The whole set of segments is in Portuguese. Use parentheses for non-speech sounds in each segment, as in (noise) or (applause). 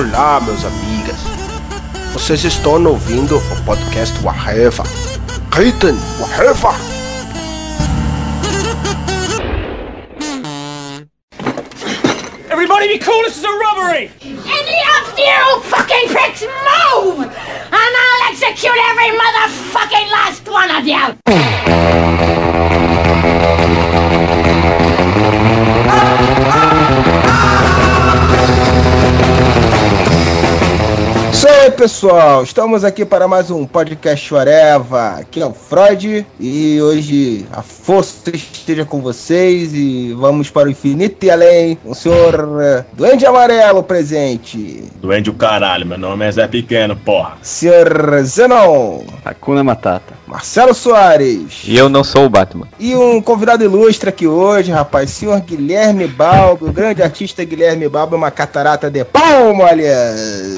Olá, meus amigas. Vocês estão ouvindo o podcast Waheva. Gritem, Waheva! Everybody be cool, this is a robbery! Any of you fucking pricks move! And I'll execute every motherfucking last one of you! Aí, pessoal. Estamos aqui para mais um podcast Oreva. Aqui é o Freud e hoje a força esteja com vocês e vamos para o infinito e além. O senhor eh, Duende Amarelo presente. Duende o caralho, meu nome é Zé Pequeno, porra. Senhor Zenon. Hakuna Matata. Marcelo Soares. E eu não sou o Batman. E um convidado ilustre aqui hoje, rapaz, senhor Guilherme Balbo, o grande artista Guilherme Balbo, uma catarata de palmolhas.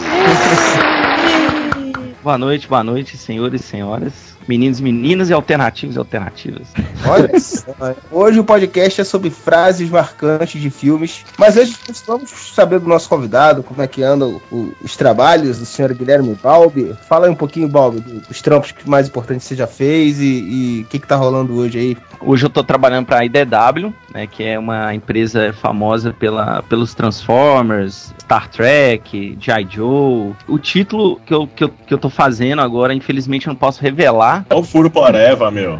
Boa noite, boa noite, senhores e senhoras. Meninos e meninas e alternativos e alternativas. Olha (laughs) só. Hoje o podcast é sobre frases marcantes de filmes. Mas antes vamos saber do nosso convidado, como é que andam os trabalhos do senhor Guilherme Balbi. Fala aí um pouquinho, Balbi, dos trampos que mais importantes você já fez e o que, que tá rolando hoje aí. Hoje eu tô trabalhando pra IDW, né, que é uma empresa famosa pela, pelos Transformers, Star Trek, G.I. Joe. O título que eu, que, eu, que eu tô fazendo agora, infelizmente eu não posso revelar. É o furo poreva, meu.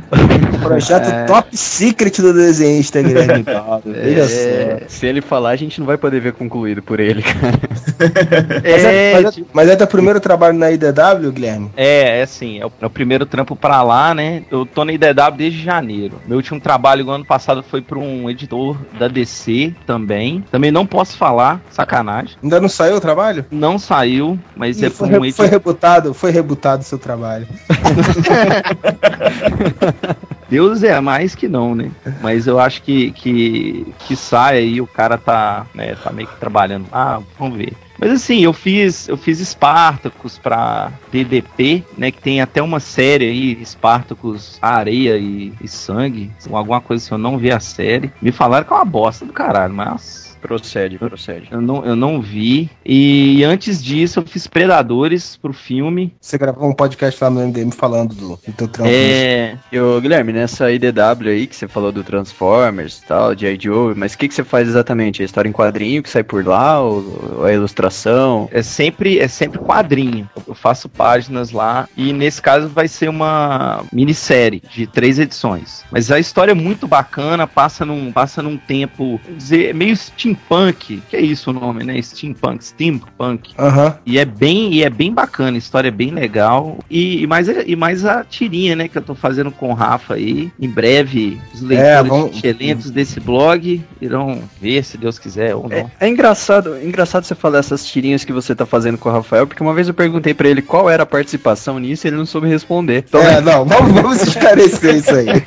Projeto É. top secret do desenhista Guilherme (laughs) só. É, se ele falar, a gente não vai poder ver concluído por ele, cara. (laughs) Mas é, É, mas, é, mas é teu primeiro trabalho na IDW, Guilherme? É, é assim, é o, é o primeiro trampo pra lá, né? Eu tô na IDW desde janeiro. Meu último trabalho ano passado foi pra um editor da DC também. Também não posso falar, sacanagem. Ainda não saiu o trabalho? Não saiu, mas Ih, é foi, pra um re- foi editor. rebutado, foi rebutado o seu trabalho. (laughs) Deus é mais que não, né? Mas eu acho que, que, que sai aí, o cara tá, né, tá meio que trabalhando. Ah, vamos ver. Mas assim, eu fiz, eu fiz Spartacus pra DDP, né? Que tem até uma série aí, Spartacus Areia e, e Sangue. Alguma coisa assim, eu não vi a série. Me falaram que é uma bosta do caralho, mas. Procede, procede. Eu não, eu não vi. E antes disso, eu fiz Predadores pro filme. Você gravou um podcast lá no MDM falando do, do teu trampo. É. E ô, Guilherme, nessa IDW aí que você falou do Transformers e tal, de Joe, mas o que, que você faz exatamente? É história em quadrinho que sai por lá, ou, ou a ilustração? É sempre, é sempre quadrinho. Eu faço páginas lá e nesse caso vai ser uma minissérie de três edições. Mas a história é muito bacana, passa num, passa num tempo vamos dizer, meio steampunk, que é isso o nome, né? Steampunk, steampunk. Aham. E é bem, e é bem bacana, a história é bem legal. E, e mais, e mais a tirinha, né, que eu tô fazendo com o Rafa aí. Em breve, os leitores vamos- excelentes desse blog irão ver, se Deus quiser ou não. É, é engraçado, é engraçado você falar essas tirinhas que você tá fazendo com o Rafael, porque uma vez eu perguntei pra ele qual era a participação nisso e ele não soube responder. Então, É, não, vamos, vamos esclarecer isso aí. (laughs)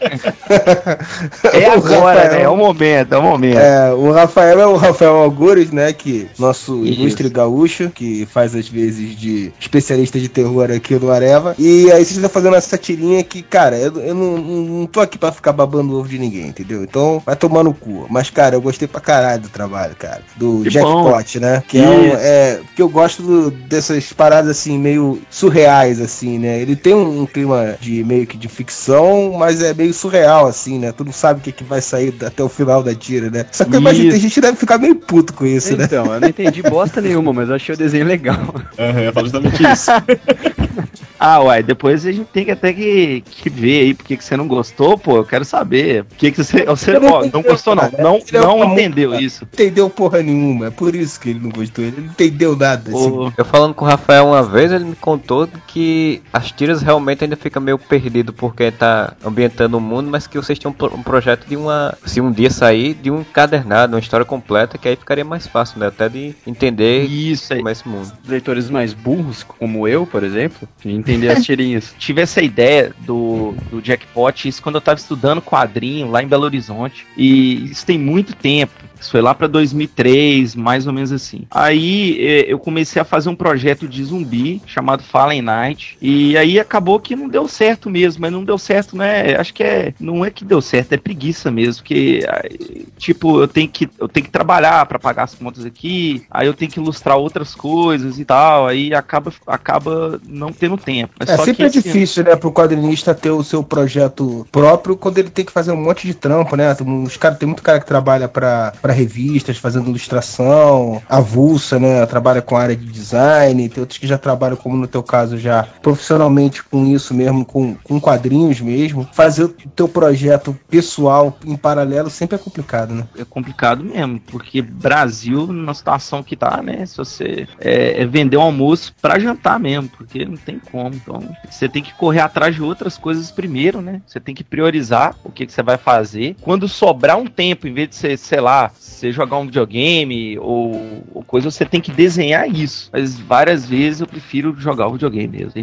É agora, Rafael- né? É o momento, é o momento. É, o Rafael é o Rafael Algures, né? Que nosso Isso. ilustre gaúcho, que faz às vezes de especialista de terror aqui no Areva. E aí vocês estão fazendo essa tirinha que, cara, eu, eu não, não, tô aqui pra ficar babando o ovo de ninguém, entendeu? Então vai tomar no cu. Mas, cara, eu gostei pra caralho do trabalho, cara. Do Que Jackpot, né? Que é, um, é. Porque eu gosto do- dessas paradas assim, meio surreais, assim, né? Ele tem um, um clima de meio que de ficção, mas é meio surreal, assim, né? Tu não sabe o que, que vai sair até o final da tira, né? Só que eu imagino que a Isso. gente deve ficar meio puto com isso, né? então, eu não entendi bosta nenhuma, mas eu achei o desenho legal. Aham, eu falo justamente isso. (laughs) Ah, uai, depois a gente tem que até que, que ver aí porque que você não gostou, pô. Eu quero saber. Por que, você. Você não ó, não gostou, não. cara. Não, é não uma entendeu multa. isso. Entendeu porra nenhuma, é por isso que ele não gostou. Ele não entendeu nada. assim. Eu falando com o Rafael uma vez, ele me contou que as tiras realmente ainda fica meio perdido porque tá ambientando o mundo, mas que vocês tinham um pro- um projeto de uma. Se um dia sair, de um encadernado, uma história completa, que aí ficaria mais fácil, né? Até de entender Isso aí. como é esse mundo. Leitores mais burros, como eu, por exemplo, de entender as tirinhas. (laughs) tive essa ideia do, do Jackpot, isso quando eu tava estudando quadrinho lá em Belo Horizonte. E isso tem muito tempo. Isso foi lá pra 2003, mais ou menos assim. Aí eh, eu comecei a fazer um projeto de zumbi chamado Fallen Night. E aí acabou que não deu certo mesmo, mas não deu certo, né? Acho que é. Não é que deu certo, é preguiça mesmo. Porque, aí, tipo, eu tenho que, eu tenho que trabalhar pra pagar as contas aqui, aí eu tenho que ilustrar outras coisas e tal. Aí acaba, acaba não tendo tempo. Mas É sempre que é esse- difícil, né, pro quadrinista ter o seu projeto próprio quando ele tem que fazer um monte de trampo, né? Os caras tem muito cara que trabalha pra revistas, fazendo ilustração, avulsa, né? Trabalha com área de design, tem outros que já trabalham, como no teu caso, já profissionalmente com isso mesmo, com, com quadrinhos mesmo. Fazer o teu projeto pessoal em paralelo sempre é complicado, né? é complicado mesmo, porque Brasil, na situação que tá, né? Se você é, é vender um almoço pra jantar mesmo, porque não tem como. Então, você tem que correr atrás de outras coisas primeiro, né? Você tem que priorizar o que, que você vai fazer. Quando sobrar um tempo, em vez de você, sei lá, você jogar um videogame ou, ou coisa, você tem que desenhar isso. Mas várias vezes eu prefiro jogar o videogame mesmo. (laughs)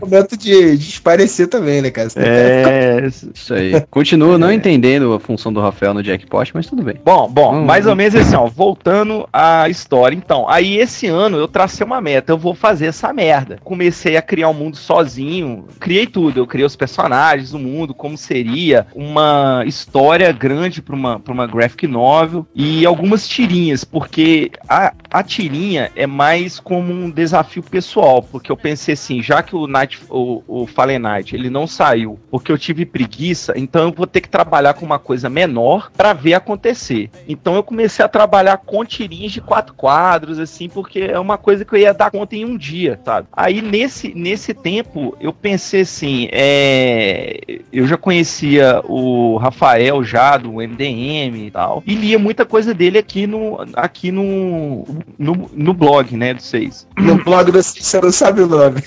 Momento de, de esparecer também, né, cara? É, Isso aí. Continuo não entendendo a função do Rafael no Jackpot, mas tudo bem. Bom, bom, Hum. mais ou menos assim, ó, voltando à história. Então, aí esse ano eu tracei uma meta, eu vou fazer essa merda. Comecei a criar um mundo sozinho, criei tudo, eu criei os personagens, o mundo, como seria, uma história grande pra uma, pra uma graphic novel e algumas tirinhas, porque a, a tirinha é mais como um desafio pessoal, porque eu pensei assim, já que o Night, o, o Fallen Night, ele não saiu porque eu tive preguiça, então eu vou ter que trabalhar com uma coisa menor pra ver acontecer. Então eu comecei a trabalhar com tirinhas de quatro quadros, assim, porque é uma coisa que eu ia dar conta em um dia, sabe? Aí nesse, nesse tempo eu pensei assim, é, eu já conhecia o Rafael já do MDM e tal, e lia muita coisa dele aqui no, aqui no, no, no blog, né, do Seis. No blog do você não sabe o nome.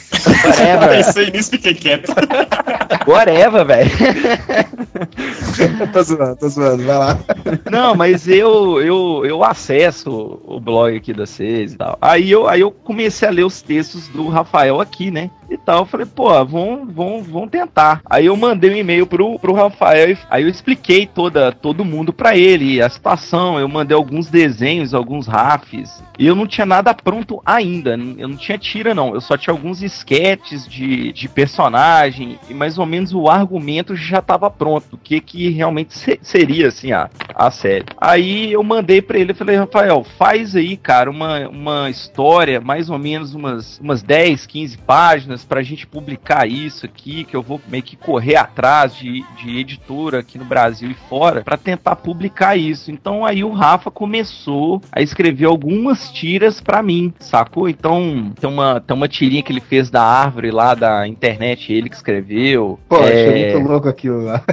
Whatever, Pensei nisso e fiquei quieto. whatever, velho. (laughs) tô zoando, tô zoando, vai lá. Não, mas eu, eu, eu acesso o blog aqui da Seis e tal. Aí eu, aí eu comecei a ler os textos do Rafael aqui, né? E tal. Eu falei, pô, vão, vão, vão tentar. Aí eu mandei um e-mail pro, pro Rafael. e- Aí eu expliquei toda, todo mundo pra ele, a situação. Eu mandei alguns desenhos, alguns rafs. E eu não tinha nada pronto ainda. Eu não tinha tira, não. Eu só tinha alguns esquetes de, de personagem. E mais ou menos o argumento já tava pronto. O que que realmente se- seria, assim, a, a série. Aí eu mandei pra ele, falei, Rafael, faz aí, cara, uma, uma história, mais ou menos umas, umas 10, 15 páginas pra gente publicar isso aqui, que eu vou meio que correr atrás de, de editora aqui no Brasil e fora pra tentar publicar isso. Então aí o Rafa começou a escrever algumas tiras pra mim, sacou? Então tem uma, tem uma tirinha que ele fez da árvore lá da internet, ele que escreveu. Pô, É, achei muito louco aquilo lá.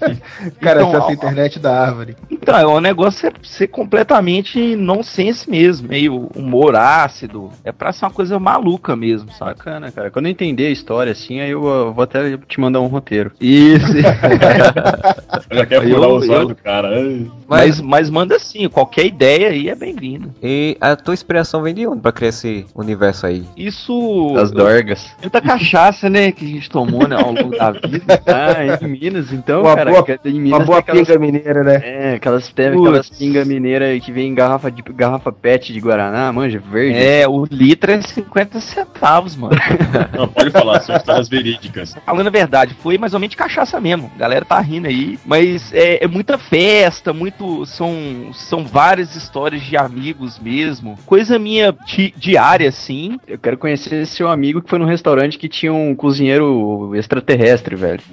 (laughs) Cara, Então, essa ó, internet da árvore. Então, é um negócio ser, ser completamente nonsense mesmo, meio humor ácido. É pra ser uma coisa maluca mesmo, sabe? Bacana, cara. Quando eu entender a história assim, aí eu vou até te mandar um roteiro. Isso. (laughs) (laughs) Já quero Eu- furar os eu- cara. Ai. mas, mas manda assim, qualquer ideia aí é bem-vinda. E a tua inspiração vem de onde pra criar esse universo aí? Isso. Das dorgas. Muita cachaça, né, que a gente tomou né, ao longo da (laughs) vida. Ah, em Minas, então, Uma cara. boa- que em Uma Minas boa tem aquelas, pinga mineira, né? é, aquelas, tem aquelas pinga mineira que vem em garrafa de garrafa PET de Guaraná, manja, verde. É, o litro é 50 centavos, mano. (laughs) Não, pode falar, são histórias verídicas. Falando a verdade, foi mais ou menos cachaça mesmo. A galera tá rindo aí. Mas é, é muita festa, muito. São, são várias histórias de amigos mesmo. Coisa minha di- diária, assim. Eu quero conhecer esse seu amigo que foi num restaurante que tinha um cozinheiro extraterrestre, velho. (laughs)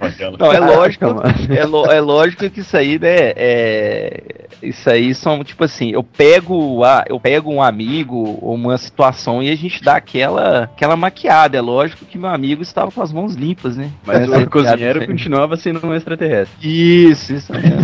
Aquela. Não, é lógico. mano. É, lo- é lógico que isso aí, né? É, isso aí são, tipo assim, eu pego, a, eu pego um amigo ou uma situação e a gente dá aquela, aquela maquiada. É lógico que meu amigo estava com as mãos limpas, né? Mas o cozinheiro continuava sendo um extraterrestre. Isso, isso (laughs) mesmo.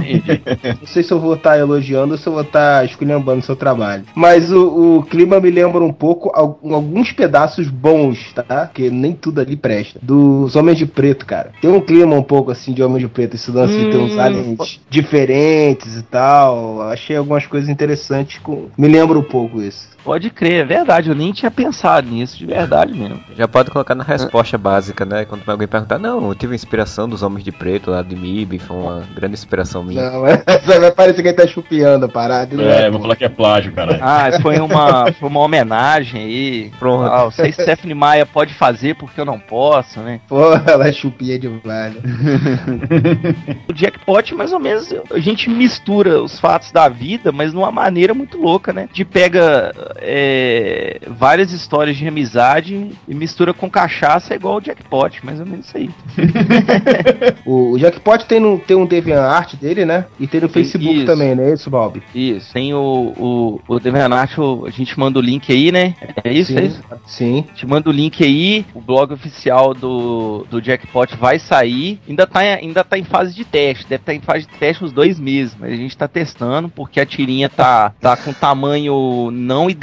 Não sei se eu vou estar elogiando ou se eu vou estar esculhambando o seu trabalho. Mas o, o clima me lembra um pouco al- alguns pedaços bons, tá? Porque nem tudo ali presta. Dos Homens de Preto, cara. Tem um clima um pouco assim de Homem de Preto. Esse lance de ter uns Hum. aliens diferentes e tal. Achei algumas coisas interessantes. Com... Me lembra um pouco isso. Pode crer, é verdade. Eu nem tinha pensado nisso, de verdade mesmo. Já pode colocar na resposta básica, né? Quando alguém perguntar, não, eu tive inspiração dos Homens de Preto lá de MIB, foi uma grande inspiração minha. Não, (laughs) mas vai parecer que ele tá chupiando a parada. não É, pô. vou falar que é plágio, caralho. Ah, isso foi uma, foi uma homenagem aí. Pronto. Ah, eu sei se Stephanie Maia pode fazer porque eu não posso, né? Pô, ela chupia demais. né? (laughs) O Jackpot, mais ou menos, a gente mistura os fatos da vida, mas numa maneira muito louca, né? De pega é, várias histórias de amizade e mistura com cachaça igual o Jackpot, mais ou menos isso aí. (laughs) O, o Jackpot tem, no, tem um DeviantArt dele, né? E tem no Facebook Isso. também, né? Isso, Bob? Isso. Tem o, o, o DeviantArt, a gente manda o link aí, né? É isso, é Sim. isso? Sim. Te manda o link aí, o blog oficial do, do Jackpot vai sair. Ainda tá, em- ainda tá em fase de teste, deve estar em fase de teste uns dois meses, mas a gente tá testando porque a tirinha tá, tá com tamanho não ideal,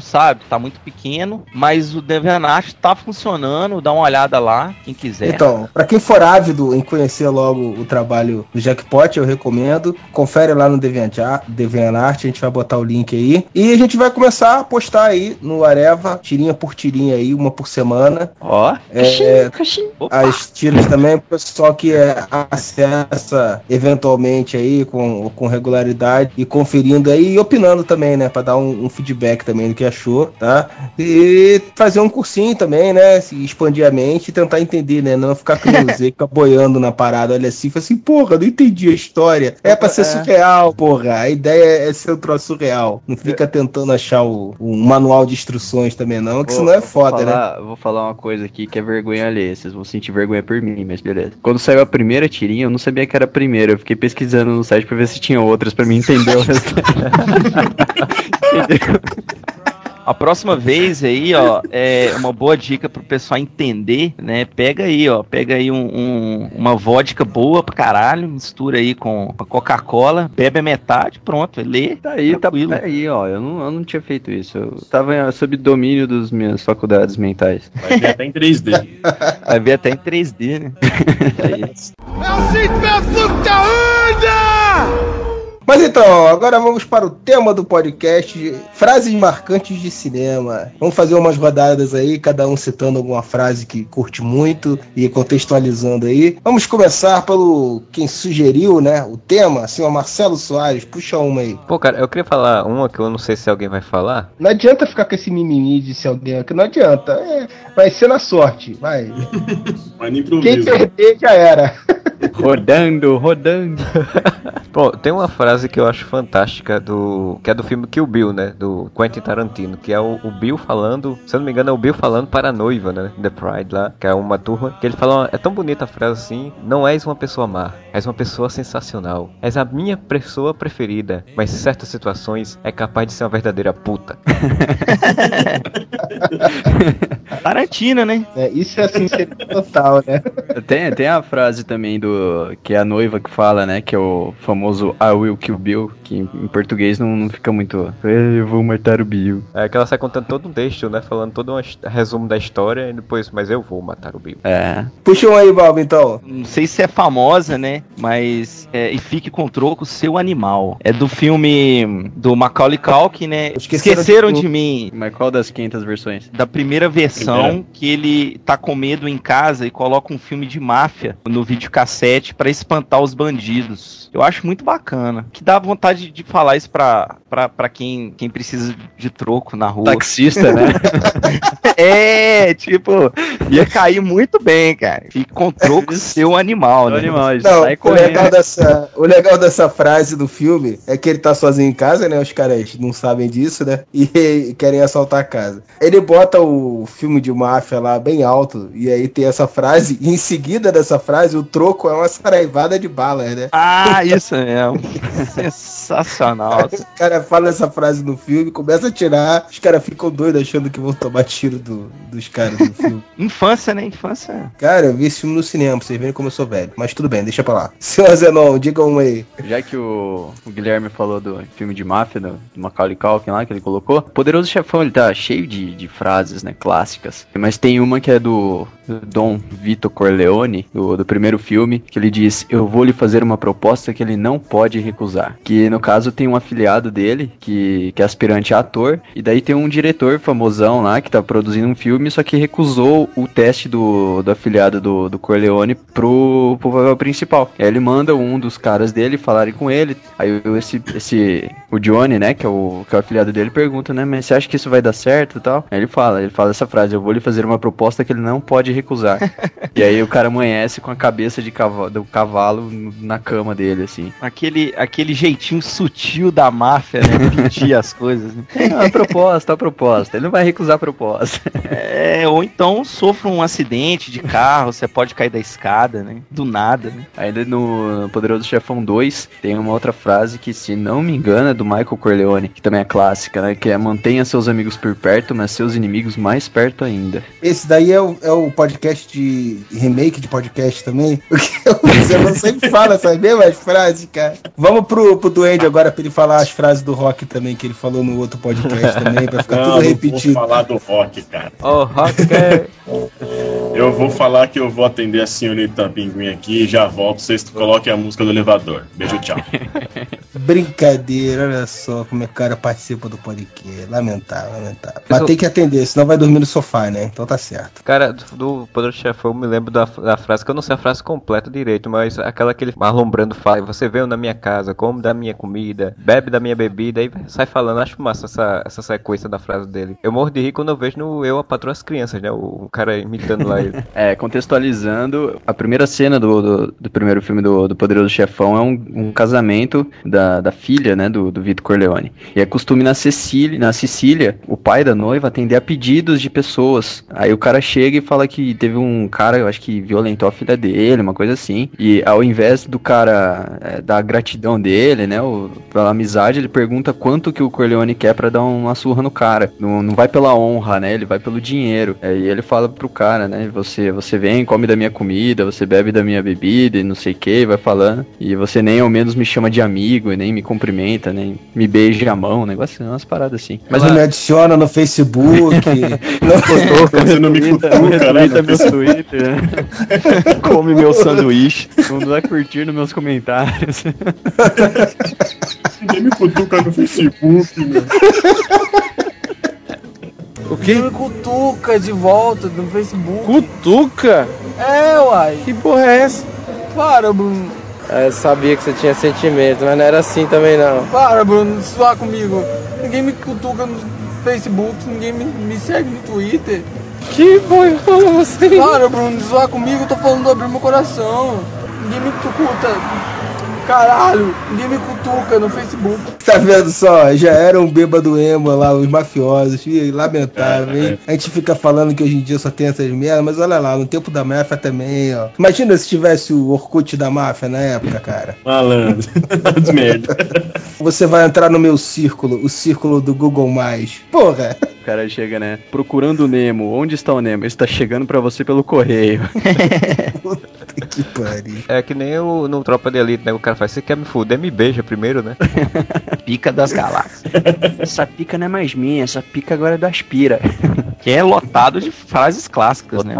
sabe? Tá muito pequeno, mas o DeviantArt tá funcionando, dá uma olhada lá, quem quiser. Então, pra quem for ávido em conhecer logo o trabalho do Jackpot, eu recomendo. Confere lá no DeviantArt, DeviantArt, a gente vai botar o link aí. E a gente vai começar a postar aí no Areva, tirinha por tirinha aí, uma por semana. Ó, É, Opa! as tiras também pro pessoal que é, acessa eventualmente aí com, com regularidade e conferindo aí e opinando também, né? Pra dar um, um feedback também do que achou, tá? E fazer um cursinho também, né? Se expandir a mente e tentar entender, né? Não ficar nem o (laughs) ficar boiando na parada, olha assim, assim, porra, não entendi a história. É pra ser surreal, porra. A ideia é ser um troço surreal. Não fica tentando achar o, manual de instruções também, não, que Vou- senão é vou foda, né? falar- Vou falar uma coisa aqui que é vergonha alheia. Vocês vão sentir vergonha por mim, mas beleza. Quando saiu a primeira tirinha, eu não sabia que era a primeira. Eu fiquei pesquisando no site pra ver se tinha outras pra mim entender o restante. (laughs) (laughs) A próxima vez aí, ó, é uma boa dica pro pessoal entender, né? Pega aí, ó, pega aí um, um- uma vodka boa pra caralho, mistura aí com a Coca-Cola, bebe a metade, pronto, lê. Tá aí, tá tranquilo. aí, ó. Eu não, eu não tinha feito isso. Eu tava sob domínio das minhas faculdades mentais. Vai ver até em 3D. (laughs) Vai ver até em 3D, né? (laughs) Aí. Mas então, agora vamos para o tema do podcast, frases marcantes de cinema. Vamos fazer umas rodadas aí, cada um citando alguma frase que curte muito e contextualizando aí. Vamos começar pelo quem sugeriu, né, o tema, assim, o Marcelo Soares, puxa uma aí. Pô, cara, eu queria falar uma que eu não sei se alguém vai falar. Não adianta ficar com esse mimimi de se alguém aqui, não adianta. É, vai ser na sorte, vai. (laughs) Mas nem Quem perder já era. (laughs) Rodando, rodando. (laughs) Pô, tem uma frase que eu acho fantástica do. que é do filme Kill Bill, né? Do Quentin Tarantino, que é o, o Bill falando. Se eu não me engano, é o Bill falando para a noiva, né? The Pride lá, que é uma turma. Que ele fala. É tão bonita a frase assim: Não és uma pessoa má, és uma pessoa sensacional. És a minha pessoa preferida, mas em certas situações é capaz de ser uma verdadeira puta. (laughs) Tarantino, né? É, isso é sinceridade total, né? Tem, tem a frase também do. Que é a noiva que fala, né? Que é o famoso I will kill Bill, que em, português não, não fica muito. Eu vou matar o Bill. É que ela sai contando todo um texto, né? Falando todo um resumo da história e depois, mas eu vou matar o Bill. É. Puxa um aí, Balbo, então. Não sei se é famosa, né? Mas. É, e fique com troco seu animal. É do filme do Macaulay Culkin, né? Esqueceram Esqueceram, de de, mim. Mas qual das 500 versões? Da primeira versão que ele tá com medo em casa e coloca um filme de máfia no videocassete pra espantar os bandidos. Eu acho muito bacana. Que dá vontade de falar isso pra, pra, pra quem, quem precisa de troco na rua. Taxista, né? (laughs) É, tipo, ia cair muito bem, cara. Fique com troco seu animal, o né? animal, Não, sai o legal, dessa, o legal dessa frase do filme é que ele tá sozinho em casa, né? Os caras não sabem disso, né? E (laughs) querem assaltar a casa. Ele bota o filme de máfia lá bem alto, e aí tem essa frase, e em seguida dessa frase, o troco é uma saraivada de balas, né? Ah, isso mesmo. (laughs) Sensacional. O cara fala essa frase no filme, começa a tirar, os caras ficam doidos achando que vão tomar tiro do- dos caras do filme. (laughs) Infância, né? Infância. Cara, eu vi esse filme no cinema, pra vocês verem como eu sou velho. Mas tudo bem, deixa pra lá. (laughs) Senhor Zenon, diga um aí. Já que o, o Guilherme falou do filme de máfia, do, do Macaulay Culkin lá, que ele colocou, Poderoso Chefão, ele tá cheio de, de frases, né, clássicas. Mas tem uma que é do, do Dom Vito Corleone, do, do primeiro filme, que ele diz: Eu vou lhe fazer uma proposta que ele não pode recusar. Que no caso tem um afiliado dele, que, que é aspirante a ator, e daí tem um diretor famosão lá que tá produzindo um filme, só que recusou o teste do, do afiliado do, do Corleone pro, pro papel principal. Aí ele manda um dos caras dele falarem com ele. Aí esse, esse o Johnny, né, que é o, que é o afiliado dele, pergunta, né, mas você acha que isso vai dar certo e tal? Aí ele fala, ele fala essa frase: Eu vou lhe fazer uma proposta que ele não pode recusar. (laughs) e aí o cara amanhece com a cabeça de cavalo, do cavalo na cama dele, assim. Aquele, aquele jeitinho sutil da máfia, né? Pedir as coisas. Né? É a proposta, a proposta. Ele não vai recusar a proposta. É, ou então sofra um acidente de carro, você pode cair da escada, né? Do nada, né? Ainda no Poderoso Chefão 2 tem uma outra frase que, se não me engano, é do Michael Corleone, que também é clássica, né? Que é mantenha seus amigos por perto, mas seus inimigos mais perto ainda. Esse daí é o, é o podcast de remake de podcast também. (laughs) Porque você sempre fala essas mesmas frases, cara. Vamos pro, pro Duende agora pra ele falar as frases do rock também, que ele falou no outro podcast também, pra ficar Não, tudo não repetido. vou falar do rock, cara. Ô, Rock é... (laughs) Eu vou falar que eu vou atender a senhorita Pinguim aqui e já volto. Vocês coloquem a música do elevador. Beijo, tchau. (laughs) Brincadeira, olha só como é que o cara participa do podcast. Lamentável, lamentável. Mas tem que atender, senão vai dormir no sofá, né? Então tá certo. Cara, do, Poderoso Chefão, eu me lembro da, da frase, que eu não sei a frase completa direito, mas aquela que ele Marlon Brando fala, você veio na minha casa, come da minha comida, bebe da minha bebida, aí sai falando, acho massa essa, essa sequência da frase dele. Eu morro de rir quando eu vejo no Eu, a Patroa as Crianças, né, o, cara imitando lá ele. (laughs) É, contextualizando, a primeira cena do, do, do primeiro filme do, do Poderoso Chefão é um, um casamento da, da filha, né, do, do Vitor Corleone. E é costume na Sicília, na Sicília, o pai da noiva atender a pedidos de pessoas. Aí o cara chega e fala que teve um cara, eu acho que violentou a filha dele, uma coisa assim. E ao invés do cara é, dar gratidão dele, né, pela amizade, ele pergunta quanto que o Corleone quer pra dar uma surra no cara. Não, não vai pela honra, né, ele vai pelo dinheiro. É, e ele fala pro cara, né, você, você vem, come da minha comida, você bebe da minha bebida e não sei o que, vai falando. E você nem ao menos me chama de amigo, e nem me cumprimenta, nem me beija a mão, um negócio, umas paradas assim. Mas não me adiciona no Facebook. (laughs) não... Você não me cutuca, né? Retweeta meu Twitter, né? (laughs) Come meu sanduíche. Não dá curtir nos meus comentários. (laughs) Ninguém me cutuca no Facebook, meu. O que? Me cutuca de volta no Facebook. Cutuca? É, uai. Que porra é essa? Para, Bruno. É, eu sabia que você tinha sentimento, mas não era assim também não. Para, Bruno, zoar comigo. Ninguém me cutuca no Facebook, ninguém me, me segue no Twitter. Que boião você? Para, Bruno, zoar comigo, eu tô falando de abrir meu coração. Ninguém me cutuca. Caralho, ninguém me cutuca no Facebook. Tá vendo só? Já era um bêbado emo lá, os mafiosos. Lamentável, hein? A gente fica falando que hoje em dia só tem essas merdas, mas olha lá, no tempo da máfia também, ó. Imagina se tivesse o Orkut da máfia na época, cara. Malandro. (laughs) (laughs) Das merda. Você vai entrar no meu círculo, o círculo do Google+. Porra! O cara chega, né? Procurando o Nemo. Onde está o Nemo? Ele está chegando pra você pelo correio. (laughs) Que pariu. É que nem o, no Tropa de Elite, né, o cara faz, você quer me fuder, me beija primeiro, né? (laughs) Pica das galáxias. essa pica não é mais minha, essa pica agora é do Aspira. Que é lotado de frases clássicas, né?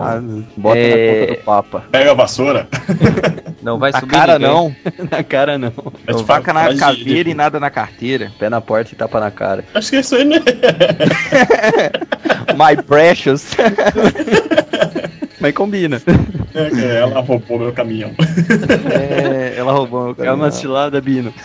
Bota É. na conta do Papa. Pega a vassoura. (laughs) Não vai Na subir cara ninguém. não. (laughs) na cara não. Mas Faca na faz de- caveira e nada na carteira. Pé na porta e tapa na cara. Acho que é isso aí, né? My precious. Mas combina. É, que ela roubou meu caminhão. É, ela roubou meu É caminhão. uma cilada, Bino. (laughs)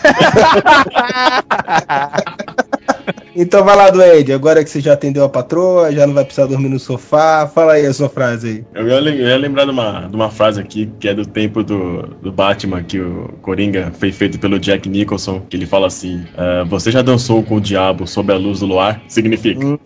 Então vai lá, Duende, agora que você já atendeu a patroa, já não vai precisar dormir no sofá, fala aí a sua frase aí. Eu ia, eu ia lembrar de uma, de uma frase aqui, que é do tempo do, do Batman, que o Coringa foi feito pelo Jack Nicholson, que ele fala assim, "Ah, você já dançou com o diabo sob a luz do luar? Significa. (laughs)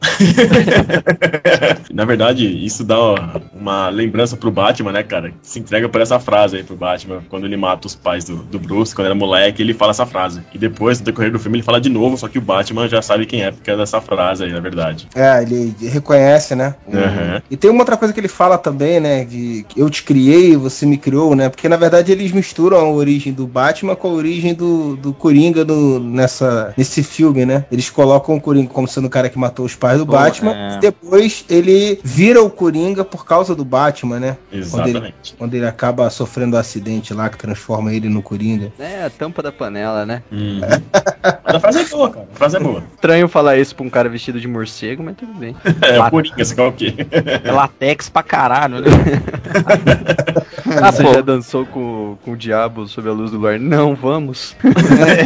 Na verdade, isso dá uma, uma lembrança pro Batman, né, cara? Se entrega por essa frase aí pro Batman, quando ele mata os pais do, do Bruce, quando era moleque, ele fala essa frase. E depois, no decorrer do filme, ele fala de novo, só que o Batman já sabe quem épica dessa frase aí, na verdade. É, ele reconhece, né? Uhum. E tem uma outra coisa que ele fala também, né? De que eu te criei, você me criou, né? Porque na verdade eles misturam a origem do Batman com a origem do, do Coringa no, nessa, nesse filme, né? Eles colocam o Coringa como sendo o cara que matou os pais do Pô, Batman, é. e depois ele vira o Coringa por causa do Batman, né? Quando ele, Exatamente. quando ele acaba sofrendo um acidente lá que transforma ele no Coringa. É, a tampa da panela, né? (laughs) Mas a frase é boa, cara. A frase é boa. Estranho falar isso pra um cara vestido de morcego, mas tudo bem. (laughs) É, o Coringa, você quer o quê? É latex pra caralho, né? (laughs) Ah, (laughs) Você pô. já dançou com, com o diabo sob a luz do luar? Não, vamos. (laughs)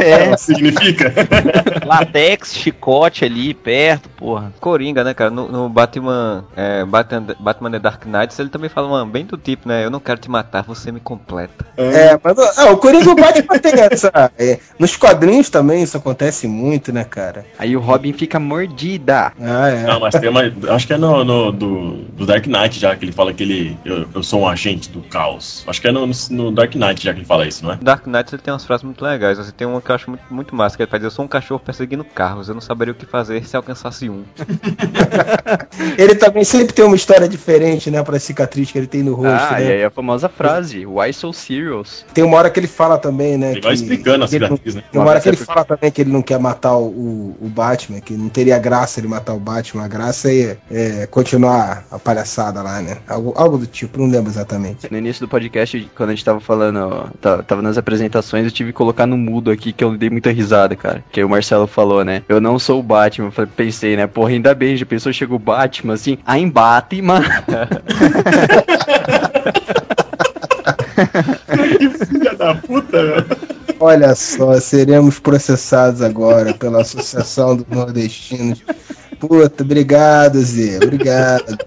É, Significa? (laughs) latex, chicote ali perto, porra. Coringa, né, cara? No, no Batman, é, Batman, Batman The Dark Knight, ele também fala uma, bem do tipo, né? Eu não quero te matar, você me completa. É, mas ah, o Coringa e o Batman tem essa. é, nos quadrinhos também isso acontece muito, né, cara? Aí o Robin fica mordida. Ah, é. Não, mas tem uma. Acho que é no, no- do, do Dark Knight já que ele fala que ele. Eu, eu sou um agente do caos. Acho que é no, no Dark Knight já que ele fala isso, não é? Dark Knight ele tem umas frases muito legais. Você tem uma que eu acho muito, muito massa, que ele faz eu sou um cachorro perseguindo carros, eu não saberia o que fazer se alcançasse um. (laughs) Ele também sempre tem uma história diferente, né, pra cicatriz que ele tem no rosto, Ah, né? aí a famosa frase, Why so serious? Tem uma hora que ele fala também, né? Ele vai que- explicando a que ele não- cicatriz, né? Tem uma hora que ele fala também que ele não quer matar o, o, o Batman, que não teria graça ele matar o Batman. A graça é, é continuar a palhaçada lá, né? Algo, algo do tipo, não lembro exatamente. No início do podcast, quando a gente tava falando, ó, tá- tava nas apresentações, eu tive que colocar no mudo aqui, que eu dei muita risada, cara. Que aí o Marcelo falou, né? Eu não sou o Batman. Pensei, né? Porra, ainda bem, já pensou, chega o Batman assim, I'm Batman. (laughs) (laughs) que filha da puta, meu. Olha só, seremos processados agora pela Associação dos Nordestinos. Puta, obrigado, Zé. Obrigado.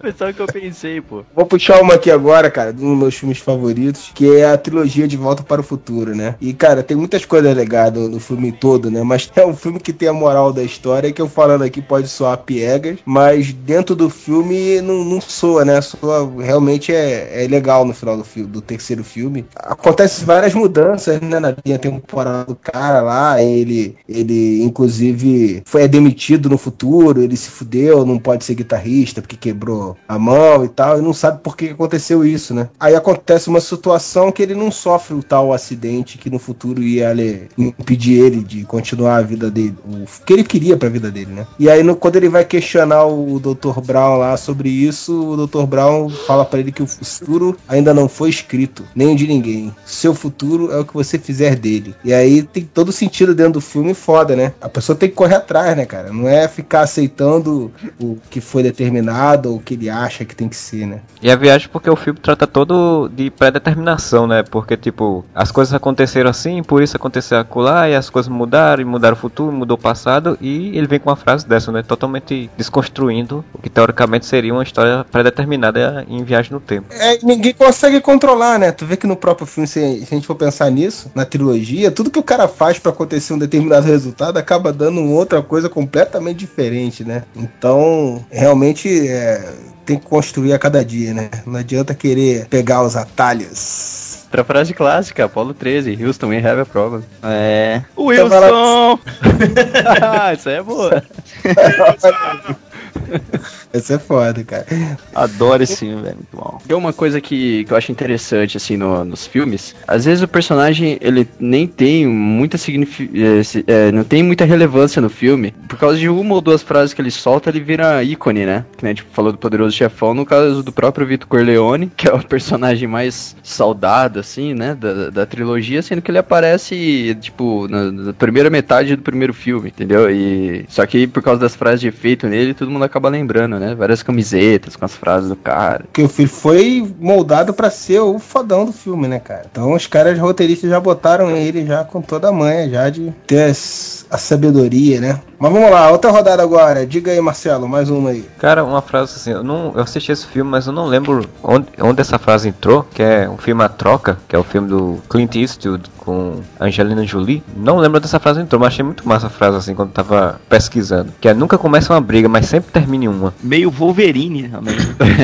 Foi só o que eu pensei, pô. Vou puxar uma aqui agora, cara, de um dos meus filmes favoritos, que é a trilogia De Volta para o Futuro, né? E, cara, tem muitas coisas legais no, no filme todo, né? Mas é um filme que tem a moral da história, que eu falando aqui pode soar piegas, mas dentro do filme não, não soa, né? Soa, realmente é, é legal no final do, filme, do terceiro filme. Acontecem várias mudanças, né? Na linha temporal do cara lá, ele, ele inclusive, foi demitido no futuro, ele se fudeu, não pode ser guitarrista porque quebrou a mão e tal, e não sabe por que aconteceu isso, né? Aí acontece uma situação que ele não sofre o tal acidente que no futuro ia impedir ele de continuar a vida dele, o que ele queria pra vida dele, né? E aí no- quando ele vai questionar o Dr. Brown lá sobre isso, o Dr. Brown fala pra ele que o futuro ainda não foi escrito, nem de ninguém. Seu futuro é o que você fizer dele. E aí tem todo sentido dentro do filme foda, né? A pessoa tem que correr atrás, né, cara? Não é ficar aceitando o que foi determinado ou o que ele acha que tem que ser, né? E a viagem porque o filme trata todo de pré-determinação, né? Porque, tipo, as coisas aconteceram assim, por isso aconteceu acolá, e as coisas mudaram, e mudaram o futuro, mudou o passado, e ele vem com uma frase dessa, né? Totalmente desconstruindo o que teoricamente seria uma história pré-determinada em viagem no tempo. É, ninguém consegue controlar, né? Tu vê que no próprio filme, se se a gente for pensar nisso, na trilogia, tudo que o cara faz pra acontecer um determinado resultado acaba dando uma outra coisa completamente diferente, né? Então, realmente, é, tem que construir a cada dia, né? Não adianta querer pegar os atalhos. Outra frase clássica, Apollo 13, Houston, we have a problem. É. Wilson! (laughs) Isso aí é boa. (laughs) Essa é foda, cara. Adoro esse filme, velho. Muito bom. Tem uma coisa que, que eu acho interessante, assim, no- nos filmes. Às vezes o personagem, ele nem tem muita significação, não tem muita relevância no filme. Por causa de uma ou duas frases que ele solta, ele vira ícone, né? Que nem, tipo, falou do Poderoso Chefão, no caso do próprio Vitor Corleone, que é o personagem mais saudado, assim, né? Da, da trilogia, sendo que ele aparece, tipo, na, na primeira metade do primeiro filme, entendeu? E... Só que por causa das frases de efeito nele, todo mundo acaba lembrando, né? Várias camisetas com as frases do cara. Porque o filme foi moldado pra ser o fodão do filme, né, cara? Então os caras roteiristas já botaram ele já com toda a manha, já de ter as- a sabedoria, né? Mas vamos lá, outra rodada agora. Diga aí, Marcelo, mais uma aí. Cara, uma frase assim, eu não eu assisti esse filme, mas eu não lembro onde, onde essa frase entrou, que é um filme A Troca, que é o filme do Clint Eastwood com Angelina Jolie. Não lembro dessa frase entrou, mas achei muito massa a frase assim quando tava pesquisando. Que é nunca começa uma briga, mas sempre termina em uma. Meio Wolverine também.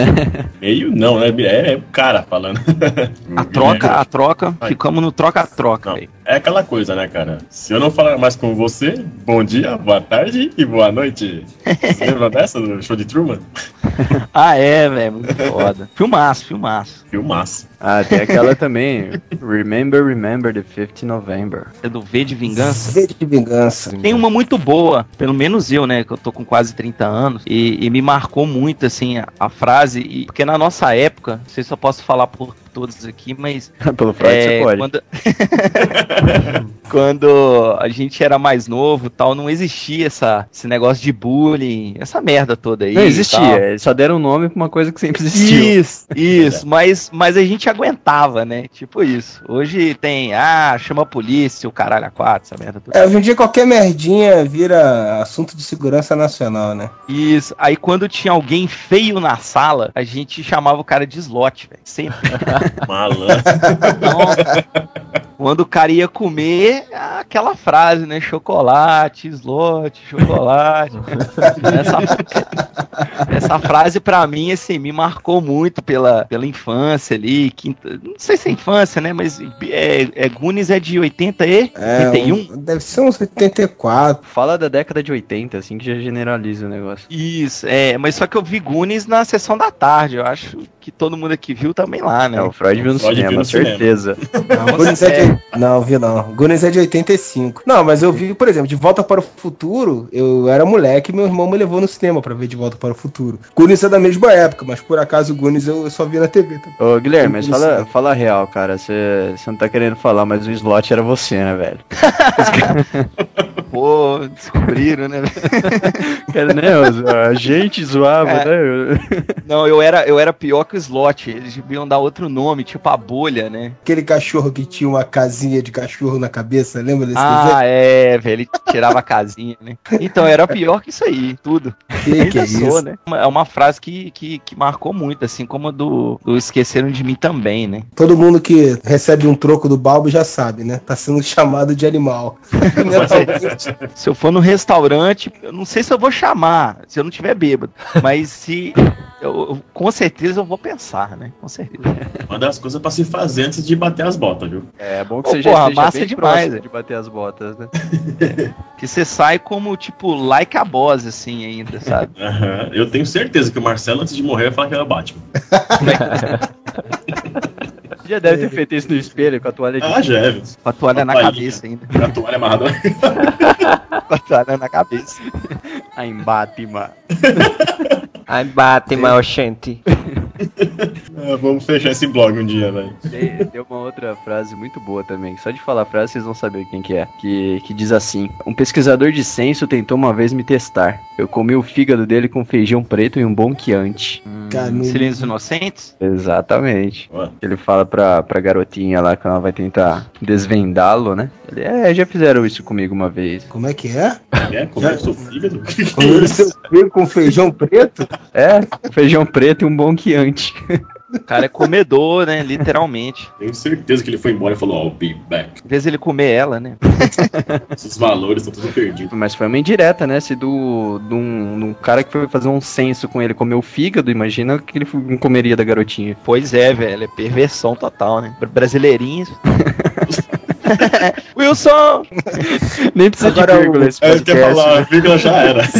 (laughs) Meio não, né? É, é o cara falando. A troca, a troca, ficamos no troca-troca, é aquela coisa, né, cara? Se eu não falar mais com você, bom dia, boa tarde e boa noite. Você (laughs) lembra dessa do show de Truman? Ah, é, velho, muito foda. Filmaço, filmaço. Filmaço. Ah, tem aquela também. Remember, remember the 5th November. É do V de Vingança. Sede de vingança. Tem uma muito boa, pelo menos eu, né, que eu tô com quase 30 anos, e, e me marcou muito, assim, a, a frase, e- porque na nossa época, não sei se eu posso falar por todos aqui, mas (laughs) Pelo Freud é, você pode. quando, (laughs) quando a gente era mais novo tal, não existia essa, esse negócio de bullying, essa merda toda aí. Não existia, tal. eles só deram nome pra uma coisa que sempre existiu. Isso, (laughs) isso, mas, mas a gente aguentava, né? Tipo isso. Hoje tem, ah, chama a polícia, o caralho a quatro, essa merda toda. É, hoje em dia qualquer merdinha vira assunto de segurança nacional, né? Isso. Aí quando tinha alguém feio na sala, a gente chamava o cara de slot, velho. Sempre. (laughs) Malandro. Então, quando o cara ia comer, aquela frase, né? Chocolate, slot, chocolate. (laughs) essa, essa frase pra mim, assim, me marcou muito pela, pela infância ali. Quinta, não sei se é infância, né? Mas é, é Goonies é de 80 e É, 81? um- deve ser uns 84. Fala da década de 80, assim, que já generaliza o negócio. Isso, é, mas só que eu vi Goonies na sessão da tarde. Eu acho que todo mundo aqui viu também lá, né? É, o Freud viu no Freud viu cinema, cinema. certeza. (laughs) Não, Goonies é é, de... Não, vi não. Goonies é de 85. Não, mas eu vi, por exemplo, De Volta para o Futuro, eu era moleque e meu irmão me levou no cinema pra ver De Volta para o Futuro. Goonies é da mesma época, mas por acaso o Goonies eu só vi na TV. Tá? Ô, Guilherme, mas fala, fala a real, cara. Você você não tá querendo falar, mas o slot era você, né, velho? (laughs) pô, descobriram, né? Cara, (laughs) né, os- a gente zoava, É. né? Não, eu era, eu era pior que o slot. Eles deviam dar outro nome, tipo a bolha, né? Aquele cachorro que tinha uma casinha de cachorro na cabeça, lembra desse desenho? Ah, é, velho. Ele tirava a casinha, né? Então, era pior que isso aí, tudo. Que que é sou, isso? né? É uma frase que, que, que marcou muito, assim como a do, do Esqueceram de Mim também, né? Todo mundo que recebe um troco do Balbo já sabe, né? Tá sendo (laughs) chamado de animal. (laughs) Mentalmente. (laughs) Se eu for no restaurante, eu não sei se eu vou chamar, se eu não tiver bêbado. Mas se. (laughs) Eu, eu- com certeza eu vou pensar, né? Com certeza. Uma das coisas pra se fazer antes de bater as botas, viu? É bom que Ô, você já porra, esteja massa bem demais, é. de bater as botas, né? (laughs) Que você sai como, tipo, like a boss, assim, ainda, sabe? Eu tenho certeza que o Marcelo, antes de morrer, vai falar que era Batman. Já deve ter feito isso no espelho com a toalha de Ah, já é? (laughs) (laughs) Com a toalha na cabeça ainda. A toalha amarrada. Com a toalha na cabeça. a Batman. Ai, bate, mal Ah, vamos fechar esse blog um dia, velho. Tem, tem uma outra frase muito boa também. Só de falar a frase vocês vão saber quem que é. Que, que diz assim: Um pesquisador de censo tentou uma vez me testar. Eu comi o fígado dele com feijão preto e um bom quiante. Cara, não- Silêncios Inocentes? Exatamente. Ó, Ele fala pra, pra garotinha lá que ela vai tentar desvendá-lo, né? Ele, é, já fizeram isso comigo uma vez. Como é que é? é? Comer o seu fígado? (laughs) Comer seu filho com feijão preto? É, feijão preto e um bom quiante. (laughs) O cara é comedor, né? Literalmente. Tenho certeza que ele foi embora e falou, I'll be back. Em vez de ele comer ela, né? (laughs) Esses valores estão todos perdidos. Mas foi uma indireta, né? Se do, de um, um cara que foi fazer um censo com ele comeu o fígado, imagina que ele não comeria da garotinha. Pois é, velho. É perversão total, né? Br- Brasileirinhos. (laughs) (laughs) Wilson! Nem precisa Agora de o- vírgula esse É, eu quer podcast. falar, a vírgula já era. (laughs)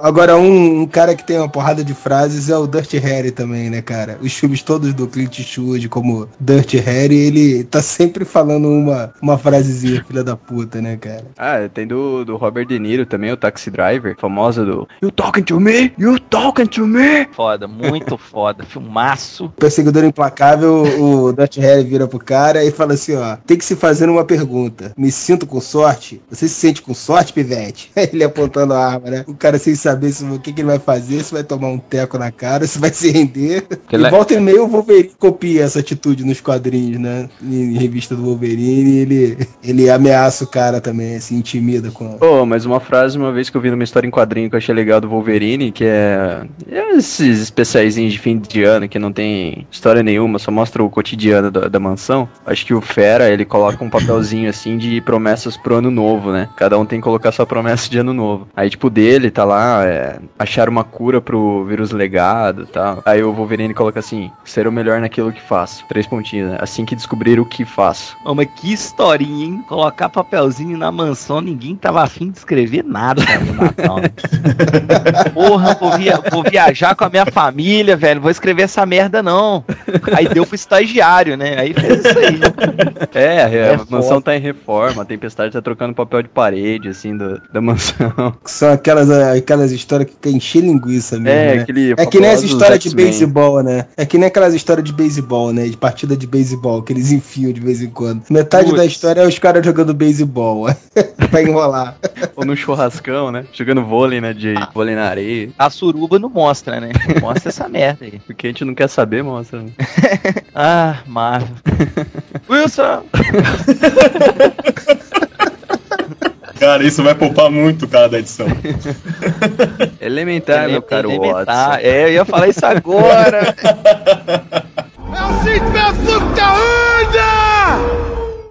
Agora, um, um cara que tem uma porrada de frases é o Dirty Harry também, né, cara? Os filmes todos do Clint Eastwood, como Dirty Harry, ele tá sempre falando uma, uma frasezinha, filha da puta, né, cara? Ah, tem do, do Robert De Niro também, o Taxi Driver, famosa do You talking to me? You talking to me? foda, muito foda. Filmaço. Perseguidor implacável, o Dirty Harry vira pro cara e fala assim, ó, tem que se fazer uma pergunta. Me sinto com sorte? Você se sente com sorte, pivete? (laughs) Ele apontando a arma, né? O cara sem saber se, o que, que ele vai fazer, se vai tomar um teco na cara, se vai se render. Que e le- volta e meia o Wolverine copia essa atitude nos quadrinhos, né? Em revista do Wolverine, ele, ele ameaça o cara também, se intimida com... Oh, mas uma frase, uma vez que eu vi numa história em quadrinho que eu achei legal do Wolverine, que é, é esses especiaizinhos de fim de ano que não tem história nenhuma, só mostra o cotidiano da, da mansão. Acho que o Fera, ele coloca um papelzinho assim de promessas pro ano novo, né? Cada um tem que colocar sua promessa de ano novo. Aí, tipo, dele tá lá, é, achar uma cura pro vírus legado e tal. Aí o Wolverine coloca assim: ser o melhor naquilo que faço. Três pontinhos, né? Assim que descobrir o que faço. Ô, mas que historinha, hein? Colocar papelzinho na mansão, ninguém tava afim de escrever nada (laughs) no Natal. né? Porra, vou, via- vou viajar com a minha família, velho. Vou escrever essa merda, não. Aí deu pro estagiário, né? Aí fez isso aí. (laughs) É, a, É a mansão tá em reforma, a tempestade tá trocando papel de parede, assim, do- da mansão. (laughs) São aquelas, aquelas histórias que encher linguiça mesmo. É, né? aquele. É que nem as fabulosos histórias de beisebol, né? É que nem aquelas histórias de beisebol, né? De partida de beisebol, que eles enfiam de vez em quando. Metade da Putz. história é os caras jogando beisebol. (laughs) pra enrolar. Ou no churrascão, né? Jogando vôlei, né? De Ah. vôlei na areia. A suruba não mostra, né? Mostra essa merda aí. Porque a gente não quer saber, mostra. né? Ah, Marvel. (laughs) Wilson! (laughs) Cara, isso vai poupar muito o cara da edição. (laughs) Elementar, meu caro Elementar. Watson. É, eu ia falar isso agora.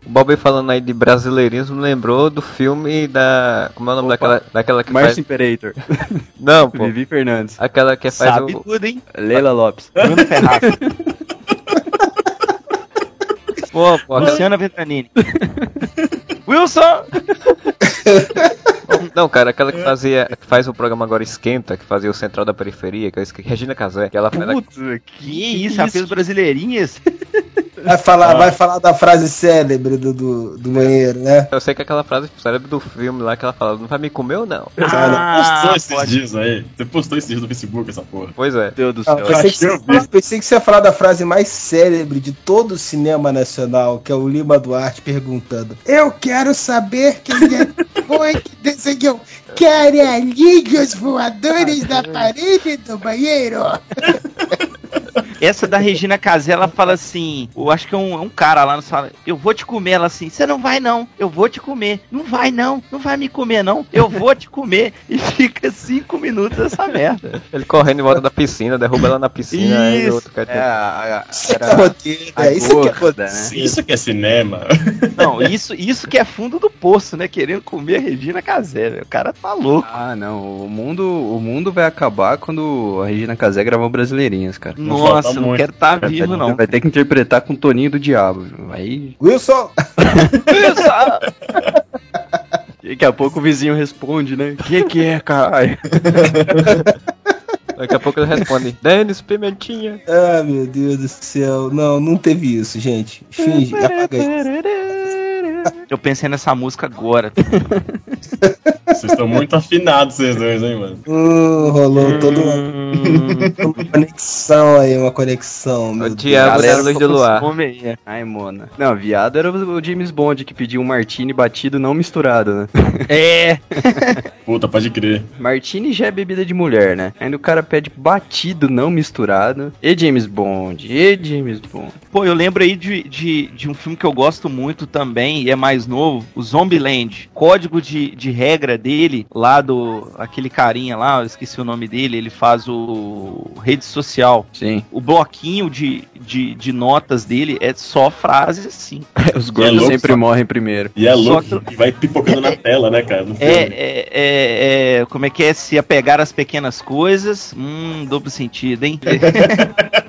O Bob falando aí de brasileirismo me lembrou do filme da. Como é o nome Opa. daquela, daquela que Márcio faz. Imperator. Não, pô. Vivi Fernandes. Aquela que faz Sabe o. tudo, hein? Leila Lopes. Bruno Ferraz. Pô, pô, Luciana Ventanini. Wilson! Não, cara, aquela que fazia. que faz o programa agora Esquenta, que fazia o Central da Periferia, que eu esqueci. Regina Casé, que ela faz. Putz, que isso? Já fez brasileirinhas? Vai falar, vai falar da frase célebre do, do, do banheiro, né? Eu sei que aquela frase célebre do filme lá que ela fala, não vai me comer ou não? postou esses pode- dias aí. Você postou esses dias no Facebook, essa porra. Pois é. Deus do Ah, céu. pensei, que eu você, pensei que você ia falar da frase mais célebre de todo o cinema nacional, que é o Lima Duarte perguntando: Eu quero saber quem é foi que desenhou caralhinhos voadores na parede do banheiro. (laughs) Essa da Regina Casé, ela fala assim: Eu acho que é um, é um cara lá no sala. Eu vou te comer. Ela assim: Você não vai não, eu vou te comer. Não vai não, não vai me comer não, eu vou te comer. (laughs) E fica cinco minutos essa merda. Ele correndo em volta da piscina, derruba ela na piscina, aí o Isso. outro quer É, a, a, Isso que é era é isso que é gorda, roteiro. né? Isso que é cinema. (laughs) Não, isso, isso que é fundo do poço, né? Querendo comer a Regina Casé, velho. O cara tá louco. Ah, não. O mundo, o mundo vai acabar quando a Regina Casé gravar Brasileirinhas, cara. Nossa, falta não muito. quero estar tá vivo, não. Vai ter que interpretar com o Toninho do Diabo. Aí, Wilson, (laughs) daqui a pouco o vizinho responde, né? O que que é, caralho? Daqui a pouco ele responde, Denis Pimentinha. ah meu Deus do céu, não, não teve isso, gente. Finge, apaga isso. Eu pensei nessa música agora. (laughs) Vocês estão muito afinados, vocês dois, hein, mano. Hum, rolou toda uma, uma conexão aí, uma conexão. Meu O diabo é a Galera, luz do luar. come aí, é. Ai, mona. Não, viado era o o James Bond que pediu um martini batido não misturado, né? (laughs) É, (laughs) Puta, pode crer. Martini já é bebida de mulher, né? Ainda o cara pede batido não misturado. E James Bond, e James Bond. Pô, eu lembro aí de, de, de um filme que eu gosto muito também, e é mais novo, o Zombieland. Código de, de regra dele, lá do. aquele carinha lá, eu esqueci o nome dele, ele faz o rede social. Sim. O bloquinho de, de, de notas dele é só frases assim. (laughs) Os é gordos louco, sempre só- morrem primeiro. E é Só louco, e vai pipocando na (laughs) tela, né, cara? É, é, é, é, como é que é? Se apegar às pequenas coisas. Hum, duplo sentido, hein? (laughs)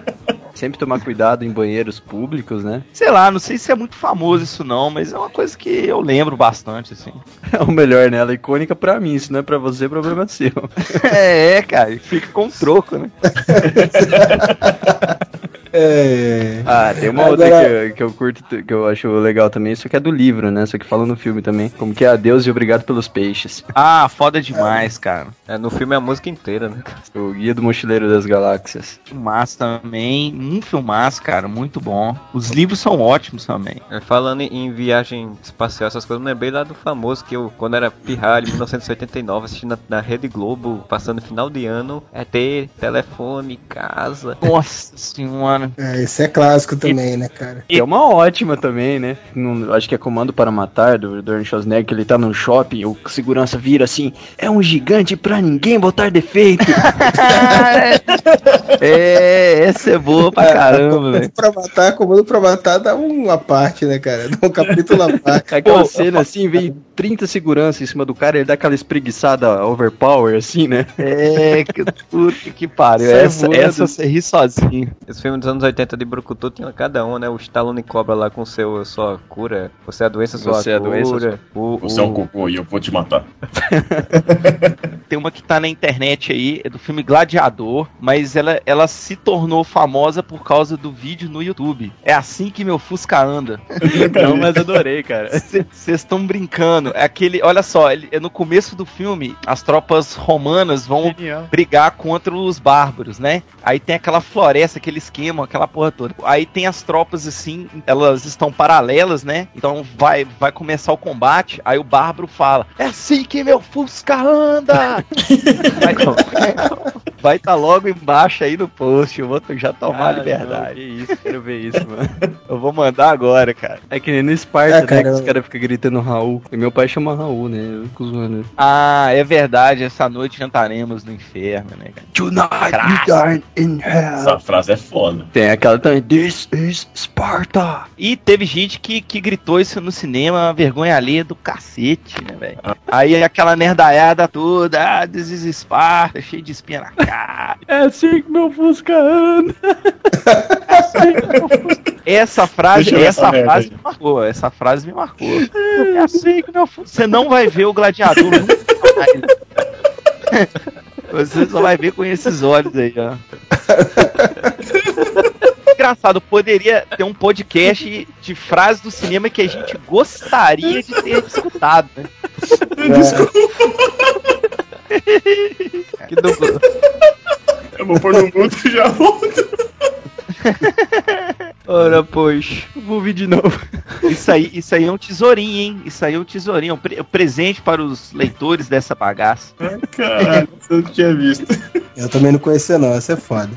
Sempre tomar cuidado em banheiros públicos, né? Sei lá, não sei se é muito famoso isso não, mas é uma coisa que eu lembro bastante, assim. (laughs) É o melhor, né? Ela é icônica pra mim. Se não é pra você, problema seu. (laughs) é, cara, fica com troco, né? (laughs) É. Ah, tem uma Agora- outra que, eu- que eu curto, que eu acho legal também, isso que é do livro, né? Só que fala no filme também. Como que é adeus e obrigado pelos peixes. Ah, foda demais, cara. É, no filme é a música inteira, né? O Guia do Mochileiro das Galáxias. Filmaço também, um filmaço, cara, muito bom. Os livros são ótimos também. É, Falando em em viagem espacial, essas coisas, eu me lembrei lá do famoso que eu, quando era pirralho, em 1989, assistindo na, na Rede Globo, passando final de ano, é ter telefone, casa. Nossa senhora, funciona. É, esse é clássico também, né, cara? Que é uma ótima também, né? Não- acho que é Comando para Matar, do, do Arnold Schwarzenegger, que ele tá num shopping, o segurança vira assim, é um gigante pra ninguém botar defeito. (laughs) é, essa é boa pra caramba, Comando velho. pra matar, comando pra matar dá uma parte, né, cara? Dá um capítulo à parte. (laughs) Aquela Pô, cena assim, vem (laughs) 30 segurança em cima do cara, ele dá aquela espreguiçada overpower, assim, né? É, que puta que pariu. Sai Essa, voando. essa você ri sozinho. Esse filme dos anos 80 de Brucutu tinha cada um, né? O Stallone cobra lá com seu, sua cura. Você é a doença, sua Você é a cura. doença, o, Você é um o- cocô e eu vou te matar. (laughs) Tem uma que tá na internet aí, é do filme Gladiador, mas ela, ela se tornou famosa por causa do vídeo no YouTube. É assim que meu Fusca anda. (laughs) Não, mas adorei, cara. Vocês estão brincando. É aquele, olha só, ele- é no começo do filme, as tropas romanas vão Genial. brigar contra os bárbaros, né? Aí tem aquela floresta, aquele esquema, aquela porra toda. Aí tem as tropas assim, elas estão paralelas, né? Então vai vai começar o combate. Aí o bárbaro fala: "É assim que meu Fusca anda". (laughs) vai vai tá logo embaixo aí no post, eu vou já tomar a Ah, liberdade. não, que isso, quero ver isso, mano. (laughs) Eu vou mandar agora, cara. É que nem no Esparta, É, né? cara, Que os eu- caras ficam gritando Raul. E meu pai chama Raul, né? Eu fico zoando. Ah, é verdade, essa noite jantaremos no inferno, né, cara? Tonight we dine in hell. Essa frase é foda. Tem aquela também. This is Sparta. E teve gente que, que gritou isso no cinema, vergonha alheia do cacete, né, velho? Aí aquela nerdaiada toda, ah, this is Esparta, cheio de espinha na cara. (laughs) É assim que meu Fusca anda. Essa frase, Deixa eu ver essa essa merda frase me marcou, essa frase me marcou. É assim que meu fu- Você não vai ver o gladiador nunca mais. (laughs) Você só vai ver com esses olhos aí, ó. (laughs) Engraçado, poderia ter um podcast de frases do cinema que a gente gostaria de ter escutado, né? Que duplo. Eu vou pôr no mudo e já volto. (laughs) Ora, pois. Vou ouvir de novo. (laughs) Isso aí, isso aí é um tesourinho, hein? Isso aí é um tesourinho, é um, pre- é presente para os leitores dessa bagaça. Caralho, eu não tinha visto. Eu também não conhecia, não. Essa é foda.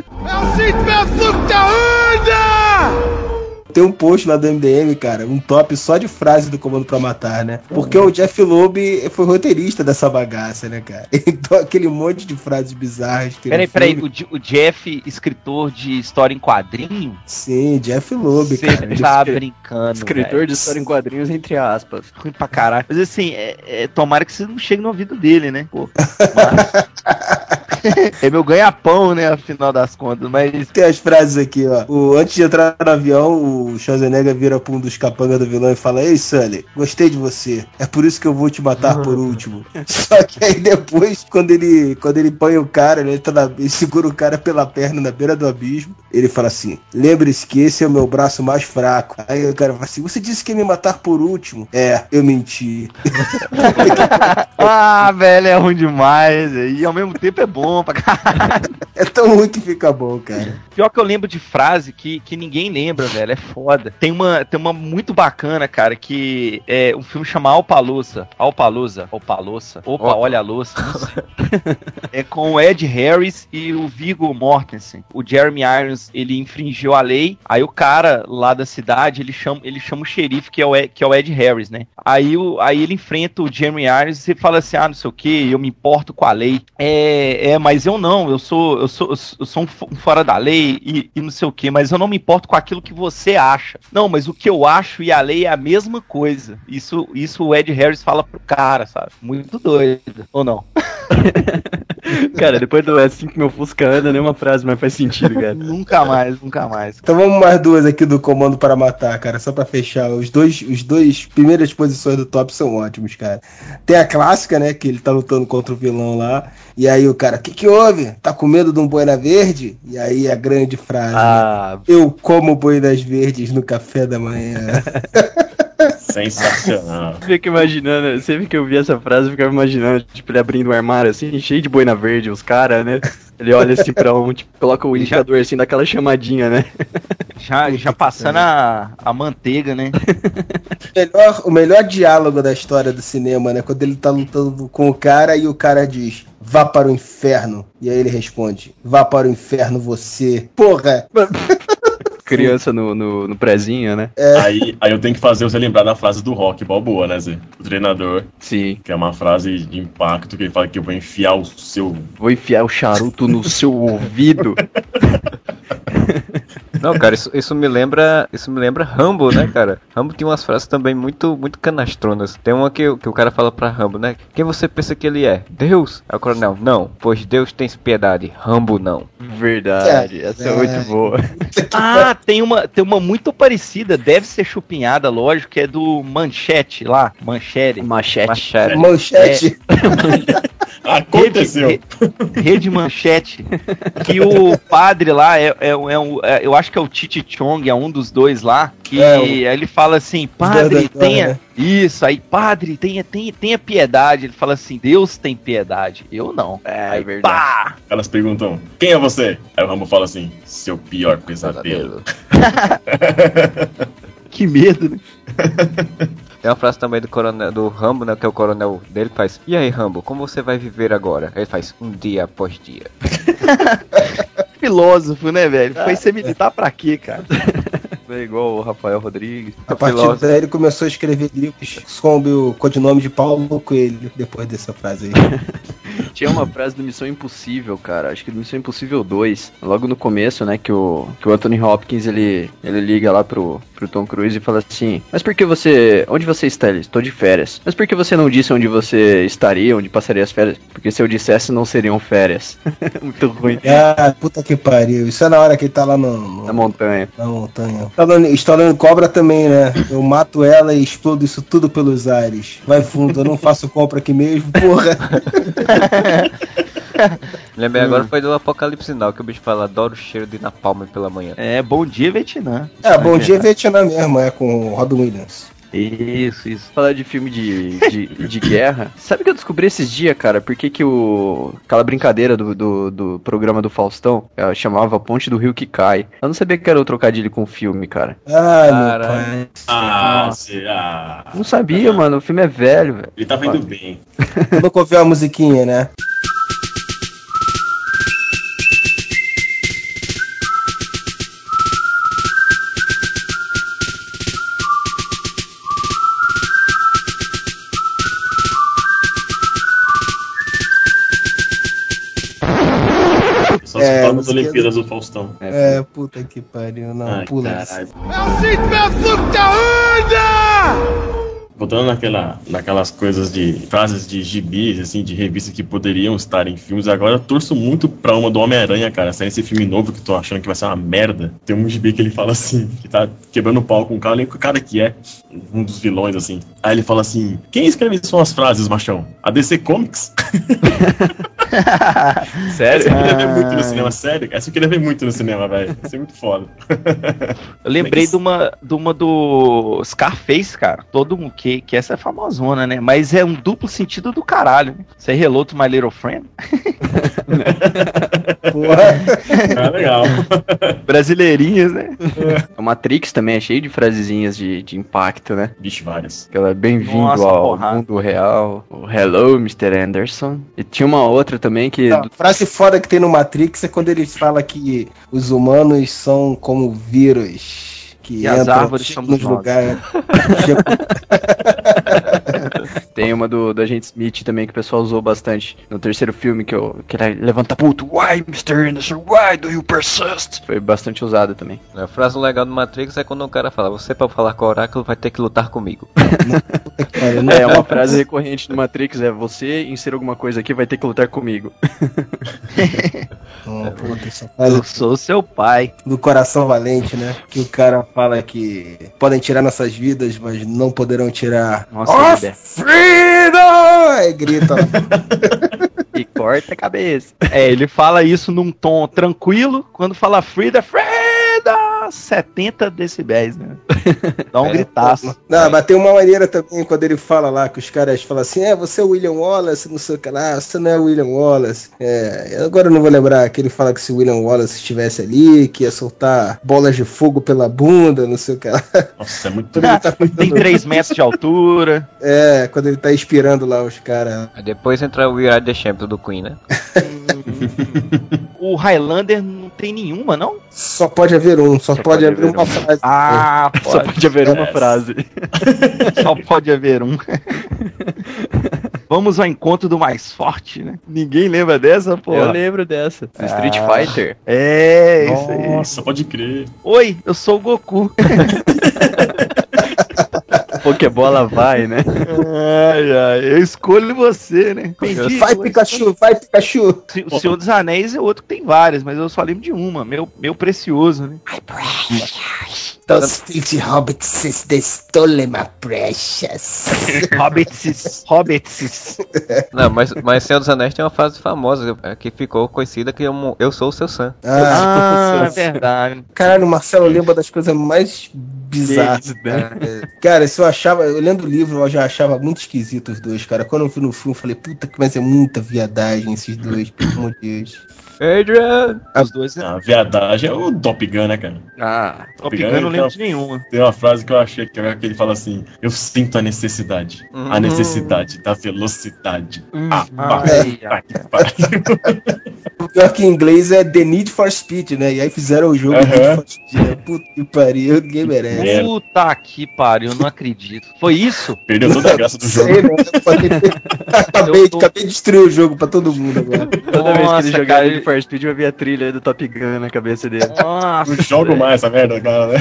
Tem um post lá do MDM, cara, um top só de frases do Comando pra Matar, né? Porque o Jeff Loeb foi roteirista dessa bagaça, né, cara? (laughs) Então aquele monte de frases bizarras Peraí, peraí, o, o Jeff, escritor de história em quadrinho? Sim, Jeff Loeb, Você cara. tá brincando. Escritor velho. de história em quadrinhos, entre aspas. Ruim pra caralho. Mas assim, é, é, tomara que você não chegue no ouvido dele, né? Pô. (laughs) Mas- é meu ganha-pão, né? Afinal das contas. Mas Tem as frases aqui, ó. O, antes de entrar no avião, o Schwarzenegger vira pra um dos capangas do vilão e fala: Ei, Sully, gostei de você. É por isso que eu vou te matar por último. (laughs) Só que aí depois, quando ele, quando ele põe o cara, ele, tá na- ele segura o cara pela perna na beira do abismo. Ele fala assim: Lembre-se que esse é o meu braço mais fraco. Aí o cara fala assim: Você disse que ia me matar por último. É, eu menti. (laughs) (laughs) Ah, velho, é ruim demais. E ao mesmo tempo é bom pra caralho. (laughs) É tão ruim que fica bom, cara. Pior que eu lembro de frase que, que ninguém lembra, velho. É foda. Tem uma, tem uma muito bacana, cara, que é um filme chama Alpalusa. Alpalusa. Alpalusa. Opa, Ó. olha a louça. (laughs) é com o Ed Harris e o Viggo Mortensen. O Jeremy Irons, ele infringiu a lei. Aí o cara lá da cidade, ele chama, ele chama o xerife, que é o Ed, que é o Ed Harris, né? Aí, o, aí ele enfrenta o Jeremy Irons e fala assim: ah, não sei o que, eu me importo com a lei. É, é, mas eu não, eu sou, eu sou, eu sou um um fora da lei e, e não sei o que, mas eu não me importo com aquilo que você acha. Não, mas o que eu acho e a lei é a mesma coisa. Isso, isso o Ed Harris fala pro cara, sabe? Muito doido. Ou não? (laughs) (laughs) Cara, depois do assim que meu Fusca anda, nenhuma frase mais faz sentido, cara. (laughs) nunca mais, nunca mais. Então vamos mais duas aqui do Comando para Matar, cara, só pra fechar. Os dois, os dois primeiras posições do top são ótimos, cara. Tem a clássica, né, que ele tá lutando contra o vilão lá, e aí o cara, que que houve? Tá com medo de um boina verde? E aí a grande frase, Ah, eu como boinas verdes no café da manhã. (laughs) Sensacional. fica imaginando, sempre que eu vi essa frase, eu ficava imaginando, tipo, ele abrindo um armário assim, cheio de boina verde, os caras, né? Ele olha assim pra um, tipo, coloca o indicador assim, dá aquela chamadinha, né? Já, já passando a, a manteiga, né? melhor, o melhor diálogo da história do cinema, né, quando ele tá lutando com o cara e o cara diz, vá para o inferno. E aí ele responde, vá para o inferno você. Porra! (laughs) criança no, no, no prezinho, né? Aí, aí eu tenho que fazer você lembrar da frase do Rock Balboa, né, Zé? O treinador, Sim. que é uma frase de impacto, que ele fala que eu vou enfiar o seu. Vou enfiar o charuto no seu ouvido. (laughs) Não, cara, isso, isso me lembra. Isso me lembra Rambo, né, cara? Rambo tinha umas frases também muito, muito canastronas. Tem uma que, que o cara fala pra Rambo, né? Quem você pensa que ele é? Deus? Aí o coronel, não, pois Deus tem piedade. Rambo não. Verdade, essa é, É. muito boa. (laughs) Ah, tem uma, tem uma muito parecida, deve ser chupinhada, lógico, que é do Manchete lá. Manchete. Machete. Machado. Manchete. (laughs) (laughs) Aconteceu! Rede, Re- Rede Manchete. Que o padre lá é, é, é um- é- eu acho que é o Titi Chong, é um dos dois lá. Que É, o- aí ele fala assim: Padre, tenha. né? Isso, aí, padre, tenha, tenha, tenha piedade. Ele fala assim: Deus tem piedade. Eu não. É, Aí, verdade. pá! Elas perguntam: quem é você? Aí o Rambo fala assim: seu pior pesadelo. (laughs) Que medo, né? (laughs) Tem uma frase também do coronel, do Rambo, né? Que é o coronel dele faz. E aí, Rambo, como você vai viver agora? Ele faz um dia após dia. (laughs) Filósofo, né, velho? Foi ser militar pra quê, cara? (laughs) É igual o Rafael Rodrigues. A partir Filósofo. daí ele começou a escrever livros sob o codinome de Paulo Coelho, depois dessa frase aí. (laughs) Tinha uma frase do Missão Impossível, cara. Acho que do Missão Impossível 2. Logo no começo, né? Que o, que o Anthony Hopkins ele, ele liga lá pro, pro Tom Cruise e fala assim: Mas por que você. Onde você está? Ele, Estou de férias. Mas por que você não disse onde você estaria, onde passaria as férias? Porque se eu dissesse, não seriam férias. (laughs) Muito ruim. Ah, puta que pariu. Isso é na hora que ele tá lá no, no- Na montanha. na montanha. Estourando, estourando cobra também, né? Eu mato ela e explodo isso tudo pelos ares. Vai fundo, eu não faço compra aqui mesmo, porra. (laughs) (laughs) Lembrei agora foi do Apocalipse Now, que o bicho fala, adoro o cheiro de napalm pela manhã. É, bom dia, Vietnã. É, bom dia Vietnã mesmo, é com o Robin Williams. Isso, isso. Falar de filme de, de, de guerra. (laughs) Sabe o que eu descobri esses dias, cara? Por que, que o. Aquela brincadeira do, do, do programa do Faustão ela chamava Ponte do Rio que Cai. Eu não sabia que era o trocadilho com o filme, cara. Ai, meu Caralho. pai. Ah, você. Ah. Não sabia, mano. O filme é velho, velho. Ele tava indo bem. Ouviu a musiquinha, né? Olimpíadas do Faustão. É, puta que pariu, não, Ai, pula caralho. isso. Voltando naquela, naquelas coisas de frases de gibis, assim, de revistas que poderiam estar em filmes, agora eu torço muito pra uma do Homem-Aranha, cara. Sai esse filme novo que eu tô achando que vai ser uma merda. Tem um gibi que ele fala assim, que tá quebrando o pau com o cara, nem o cara que é, um dos vilões, assim. Aí ele fala assim: quem escreve suas frases, machão? A DC Comics? (laughs) (laughs) (laughs) Sério? Essa eu queria ver muito no cinema, sério. Essa eu queria ver muito no cinema, velho. Vai ser muito foda. (laughs) Eu lembrei Mas- de uma, de uma do Scarface, cara. Todo mundo que, que essa é famosona, né? Mas é um duplo sentido do caralho. né? Você hello to my little friend? (laughs) Porra. (laughs) Ah, legal. (laughs) Brasileirinhas, né? O Matrix também é cheio de frasezinhas de, de impacto, né? Vixe, várias. Aquela bem-vindo Nossa, ao porra. mundo real. O Hello, Mr. Anderson. E tinha uma outra também que. A frase foda que tem no Matrix é quando ele fala que os humanos são como vírus. Que E as entram, árvores chegam somos nos lugares. (laughs) Tem uma do, do Agente Smith também que o pessoal usou bastante no terceiro filme, que, eu, que ele levanta puto. Why, Mr. Anderson? Why do you persist? Foi bastante usada também. A frase legal do Matrix é quando o cara fala, você pra falar com o oráculo vai ter que lutar comigo. (laughs) É, uma frase recorrente do Matrix é você inserir alguma coisa aqui vai ter que lutar comigo. (laughs) não, puta, essa (laughs) frase Eu sou seu pai. do coração valente, né? Que o cara fala que podem tirar nossas vidas, mas não poderão tirar. Nossa, Oh, Freedom! Aí grita. (laughs) E corta a cabeça. É, ele fala isso num tom tranquilo. Quando fala Frida, Frida! 70 decibéis, né? (laughs) Dá um É, gritaço. Não, mas tem uma maneira também quando ele fala lá, que os caras falam assim, é, você é o William Wallace, não sei o que lá, você não é o William Wallace. É, agora eu não vou lembrar que ele fala que se o William Wallace estivesse ali, que ia soltar bolas de fogo pela bunda, não sei o que lá. Nossa, é muito. Ele tá Tem fazendo- 3 metros de altura. É, quando ele tá inspirando lá os caras. Aí depois entra o We Are The Champion do Queen, né? (laughs) O Highlander não tem nenhuma, não? Só pode haver um, só, Só pode, pode haver haver uma um. frase. Ah, Só pode. pode haver uma frase. (laughs) Só pode haver um. Vamos ao encontro do mais forte, né? Ninguém lembra dessa, pô. Eu lembro dessa. Do Street Ah. Fighter. É, isso aí. Nossa, pode crer. Oi, eu sou o Goku. (laughs) Pokébola vai, né? ai, ai, eu escolho você, né? Entendi. Vai, Pikachu, vai, Pikachu. O Senhor dos Anéis é outro que tem várias, mas eu só lembro de uma, meu, meu precioso, né? Those filthy hobbits, they stole my precious. (laughs) Hobbits, Hobbits. Não, mas, mas Senhor dos Anéis tem uma frase famosa é, que ficou conhecida que eu, eu sou o seu Sam. Ah, Ah, é verdade. caralho, o Marcelo lembra das coisas mais bizarras. Cara. cara, se eu achava, eu lendo o livro, eu já achava muito esquisito os dois, cara. Quando eu vi no filme, eu falei, puta que vai ser muita viadagem esses dois, pelo amor de Deus. Adrian! Os dois é. A viadagem é o Top Gun, né, cara? Ah, Top Gun, Gun eu não lembro de nenhuma. Tem uma frase que eu achei que, é que ele fala assim: Eu sinto a necessidade. A Uhum. necessidade da velocidade. Ah, ai, pá, que pariu. (laughs) O pior que em inglês é The Need for Speed, né? E aí fizeram o jogo Aham. Need for Speed. né? Puta que pariu, ninguém merece. Merda. Puta que pariu, eu não acredito. Foi isso? Perdeu toda a graça do jogo. Sei, né? acabei, (laughs) tô- acabei de destruir o jogo pra todo mundo agora. Toda vez que Nossa, ele jogava cara, Need for Speed, eu via a trilha do Top Gun na cabeça dele. Nossa. Não jogo mais essa merda, cara, né?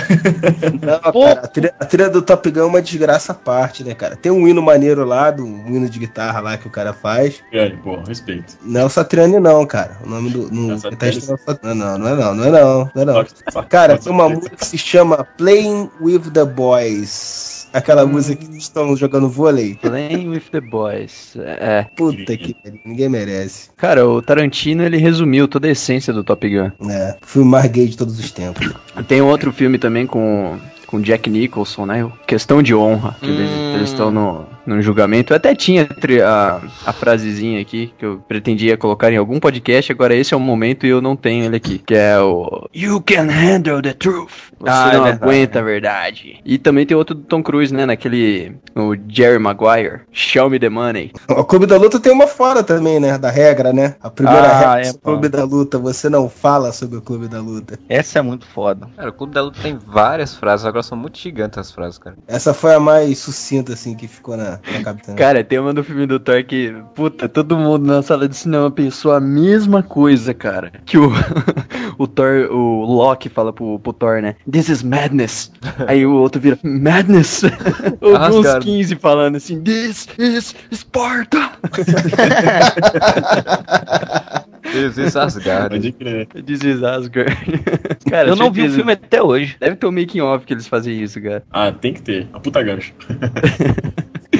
Não, Pô. cara, a trilha, a trilha do Top Gun é uma desgraça à parte, né, cara? Tem um hino maneiro lá, do, um hino de guitarra lá que o cara faz. E aí, pô, respeito. Não é o Satriani, não, cara. O nome do. No, Não é tá Sat- não, não, não é não, não é não, não é não. Cara, tem uma música que se chama Playing with the Boys. Aquela música que estão jogando vôlei. Playing with the Boys. É. Puta que pariu, ninguém merece. Cara, o Tarantino ele resumiu toda a essência do Top Gun. É, o filme mais gay de todos os tempos. Tem outro filme também com com Jack Nicholson, né? o Questão de honra, que eles Hum. eles estão no, no julgamento. Eu até tinha a, a frasezinha aqui que eu pretendia colocar em algum podcast, agora esse é o momento e eu não tenho ele aqui, que é o You can handle the truth. Você Ah, é não verdade, aguenta a verdade. E também tem outro do Tom Cruise, né? Naquele. O Jerry Maguire. Show me the money. O Clube da Luta tem uma fora também, né? Da regra, né? A primeira Ah, regra é, do Clube da Luta, você não fala sobre o Clube da Luta. Essa é muito foda. Cara, o Clube da Luta tem várias frases, agora são muito gigantes as frases, cara. Essa foi a mais sucinta, assim, que ficou na, cabeça. Cara, tem uma do filme do Thor que, puta, todo mundo na sala de cinema pensou a mesma coisa, cara. Que o, (laughs) o Thor, o Loki fala pro, pro Thor, né? This is madness. (laughs) Aí o outro vira, madness? (laughs) Eu vi uns Rasgado. 15 falando assim, this is Sparta. Deus rasgado. Pode crer. This is Asgard. cara, eu não vi o filme até hoje. Deve ter um making off que eles fazem isso, cara. Ah, tem que ter. A puta gancho.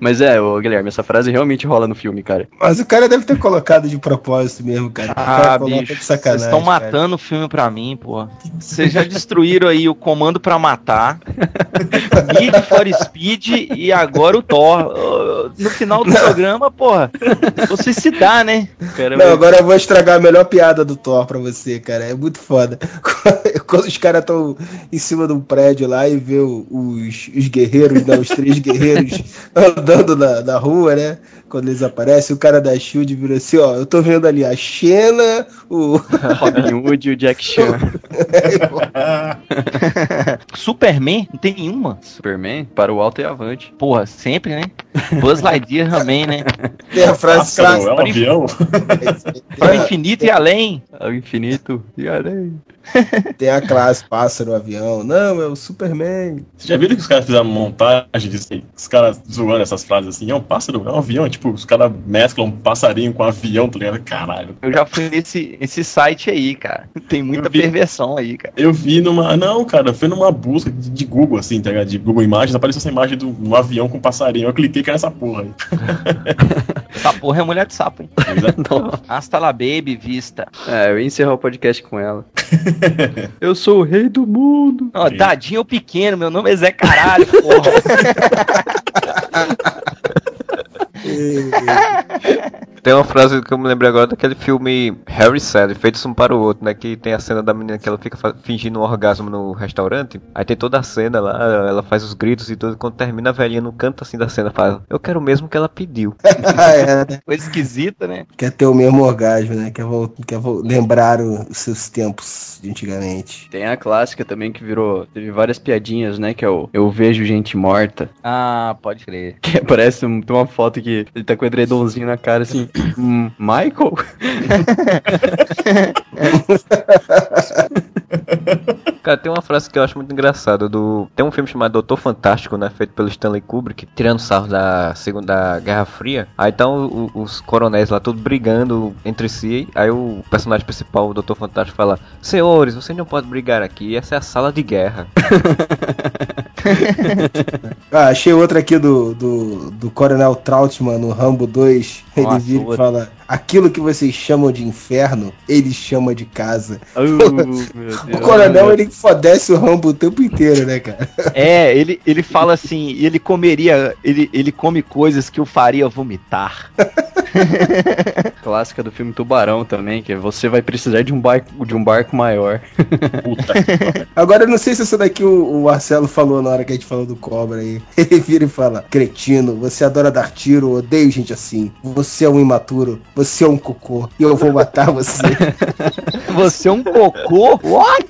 Mas é, ô, Guilherme, essa frase realmente rola no filme, cara. Mas o cara deve ter colocado de propósito mesmo, cara. Cara Ah, coloca bicho, vocês estão cara. matando o filme pra mim, pô. Vocês já destruíram aí o Comando pra Matar, (laughs) Need for Speed e agora o Thor. No final do programa, porra, você se dá, né? Cara, Não, agora eu vou estragar a melhor piada do Thor pra você, cara. É muito foda. (laughs) Quando os caras estão em cima de um prédio lá e vê os, os guerreiros, né, os três guerreiros andando (laughs) na, na rua, né? Quando eles aparecem, o cara da Shield vira assim, ó, eu tô vendo ali a Xena, o. (laughs) Robin Hood e o Jack Chan. (laughs) Superman? Não tem nenhuma? Superman, para o alto e avante. Porra, sempre, né? Buzz Lightyear também, né? Tem a frase clássica. é um avião? Para o infinito e além. Ao infinito e além. Tem a classe pássaro, avião. Não, é o Superman. Você já viram que os caras fizeram montagem disso aí? Os caras zoando essas frases assim, é um pássaro, é um avião. Tipo, os caras mesclam um passarinho com um avião, tá ligado? Caralho. Eu já fui nesse, nesse site aí, cara. Tem muita vi. perversão aí, cara. Eu vi numa. Não, cara, foi numa busca de, de Google, assim, tá ligado? De Google Imagens, apareceu essa imagem de um avião com um passarinho. Eu cliquei que era essa porra aí. (laughs) (laughs) Essa porra é mulher de sapo, hein? Hasta la baby, vista. É, eu ia encerrar o podcast com ela. (laughs) (laughs) eu sou o rei do mundo. Ó, dadinho pequeno, meu nome é Zé Caralho, porra. (laughs) (laughs) Tem uma frase que eu me lembrei agora daquele filme Harry Sally, Feitos um para o outro, né? Que tem a cena da menina que ela fica fingindo um orgasmo no restaurante. Aí tem toda a cena lá, ela faz os gritos e tudo. Quando termina a velhinha no canto assim da cena, fala: Eu quero o mesmo que ela pediu. é? (laughs) (laughs) Coisa esquisita, né? Quer ter o mesmo orgasmo, né? Quer, vol- quer vol- lembrar os seus tempos de antigamente. Tem a clássica também que virou. Teve várias piadinhas, né? Que é o Eu Vejo Gente Morta. Ah, pode crer. Que parece um- tem uma foto que ele tá com o edredomzinho na cara assim. "Hum, Michael? (laughs) Cara, tem uma frase que eu acho muito engraçada do. Tem um filme chamado Doutor Fantástico, né? Feito pelo Stanley Kubrick, tirando sarro da Segunda Guerra Fria. Aí estão o- os coronéis lá, tudo brigando entre si. Aí o personagem principal, o Doutor Fantástico, fala: Senhores, vocês não podem brigar aqui, essa é a sala de guerra. (laughs) (laughs) Ah, achei outra aqui do, do, do Coronel Trautmann no Rambo 2. Ele Nossa, vira e outra. fala: Aquilo que vocês chamam de inferno, eles chamam de casa. (laughs) Meu O coronel, ele fodece o Rambo o tempo inteiro, né, cara? (laughs) É, ele, ele fala assim, ele comeria, ele, ele come coisas que o faria vomitar. (laughs) Clássica do filme Tubarão também, que é você vai precisar de um barco, de um barco maior. Puta. (laughs) Agora, eu não sei se essa daqui o, o Marcelo falou na hora que a gente falou do Cobra aí. (laughs) Ele vira e fala: Cretino, você adora dar tiro, odeio gente assim. Você é um imaturo, você é um cocô, e eu vou matar você. Você é um cocô? What?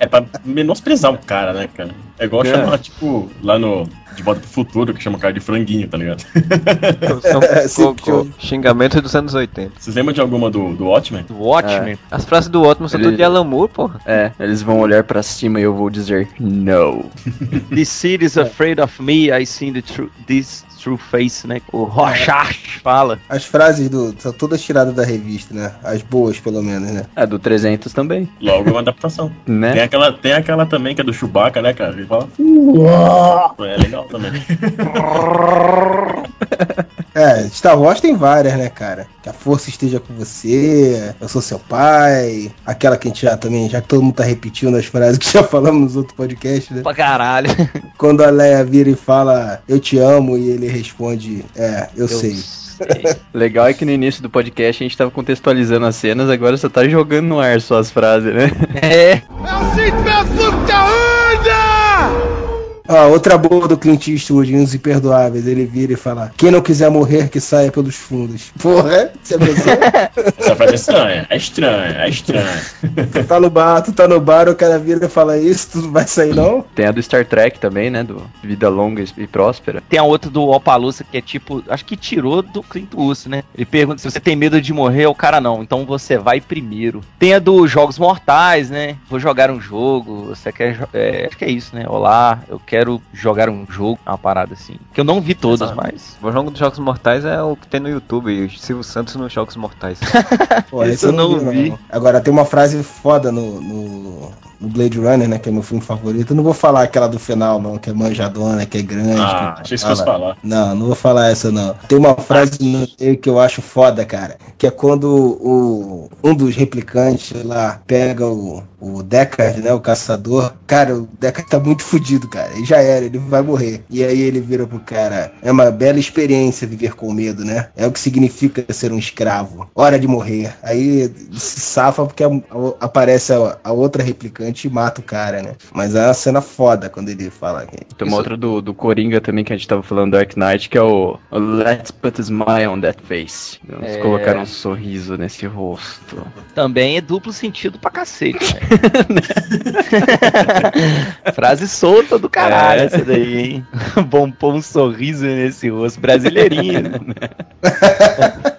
É, é pra menosprezar o cara, né, cara? É igual É. chamar, tipo, lá no De Volta pro Futuro, que chama o cara de franguinho, tá ligado? São (laughs) Sim, cocô. Xingamento dos anos 80. Vocês lembram de alguma do, do Watchmen? Watchmen. As frases do Otman são Ele- tudo de Alan Moore, porra. É, eles vão olhar pra cima e eu vou dizer no. (laughs) The city is afraid of me, I see the true, this true face, né? O Rorschach fala. As frases do, são todas tiradas da revista, né? As boas, pelo menos, né? É, do 300 também, Logo é uma adaptação. (laughs) Tem né? aquela, tem aquela também que é do Chewbacca, né, cara? Ele fala. É legal também. (laughs) É, Star Wars tem várias, né, cara? Que a força esteja com você, eu sou seu pai. Aquela que a gente já também, já que todo mundo tá repetindo as frases que já (laughs) falamos nos outros podcasts, né? Pra caralho. Quando a Leia vira e fala, eu te amo, e ele responde, é, eu, sei. (laughs) Legal é que no início do podcast a gente tava contextualizando as cenas, agora você tá jogando no ar só as frases, né? É. Ah, outra boa do Clint Eastwood, Os Imperdoáveis, ele vira e fala, quem não quiser morrer, que saia pelos fundos. Porra, você pensou? Essa frase é estranha, é estranha, é estranha. tu (laughs) tá no bar, tu tá no bar, o cara vira e fala isso, tu não vai sair não? Tem a do Star Trek também, né? Do Vida Longa e Próspera. Tem a outra do Opaluça que é tipo, acho que tirou do Clint Eastwood, né? Ele pergunta se você tem medo de morrer, o cara não, então você vai primeiro. Tem a dos Jogos Mortais, né? Vou jogar um jogo, você quer. é, acho que é isso, né? Olá, eu quero jogar um jogo, uma parada assim. Que eu não vi todas, Exato. mas. O jogo dos Jogos Mortais é o que tem no YouTube, Silvio Santos nos Jogos Mortais. (laughs) Pô, Isso esse eu não vi. Agora, tem uma frase foda no, no, no Blade Runner, né? Que é meu filme favorito. Eu não vou falar aquela do final, não, que é manjadona, que é grande. Ah, que achei que fosse falar. Não, não vou falar essa, não. Tem uma frase no meio que eu acho foda, cara. Que é quando o, um dos replicantes lá pega o, o Deckard, né? O caçador. Cara, o Deckard tá muito fudido, cara. Ele já era, ele vai morrer. E aí ele vira pro cara: É uma bela experiência viver com medo, né? É o que significa ser um escravo. Hora de morrer. Aí se safa porque a- a- aparece a, a outra replicante e mata o cara, né? Mas é uma cena foda quando ele fala. que- Tem uma outra do, do Coringa também que a gente tava falando, Dark Knight, que é o o Let's Put a Smile on That Face. Vamos É. colocar um sorriso nesse rosto. Também é duplo sentido pra cacete, né? (laughs) Frase solta do caralho É. essa daí, hein? Bom pôr um sorriso nesse rosto brasileirinho. né? (laughs)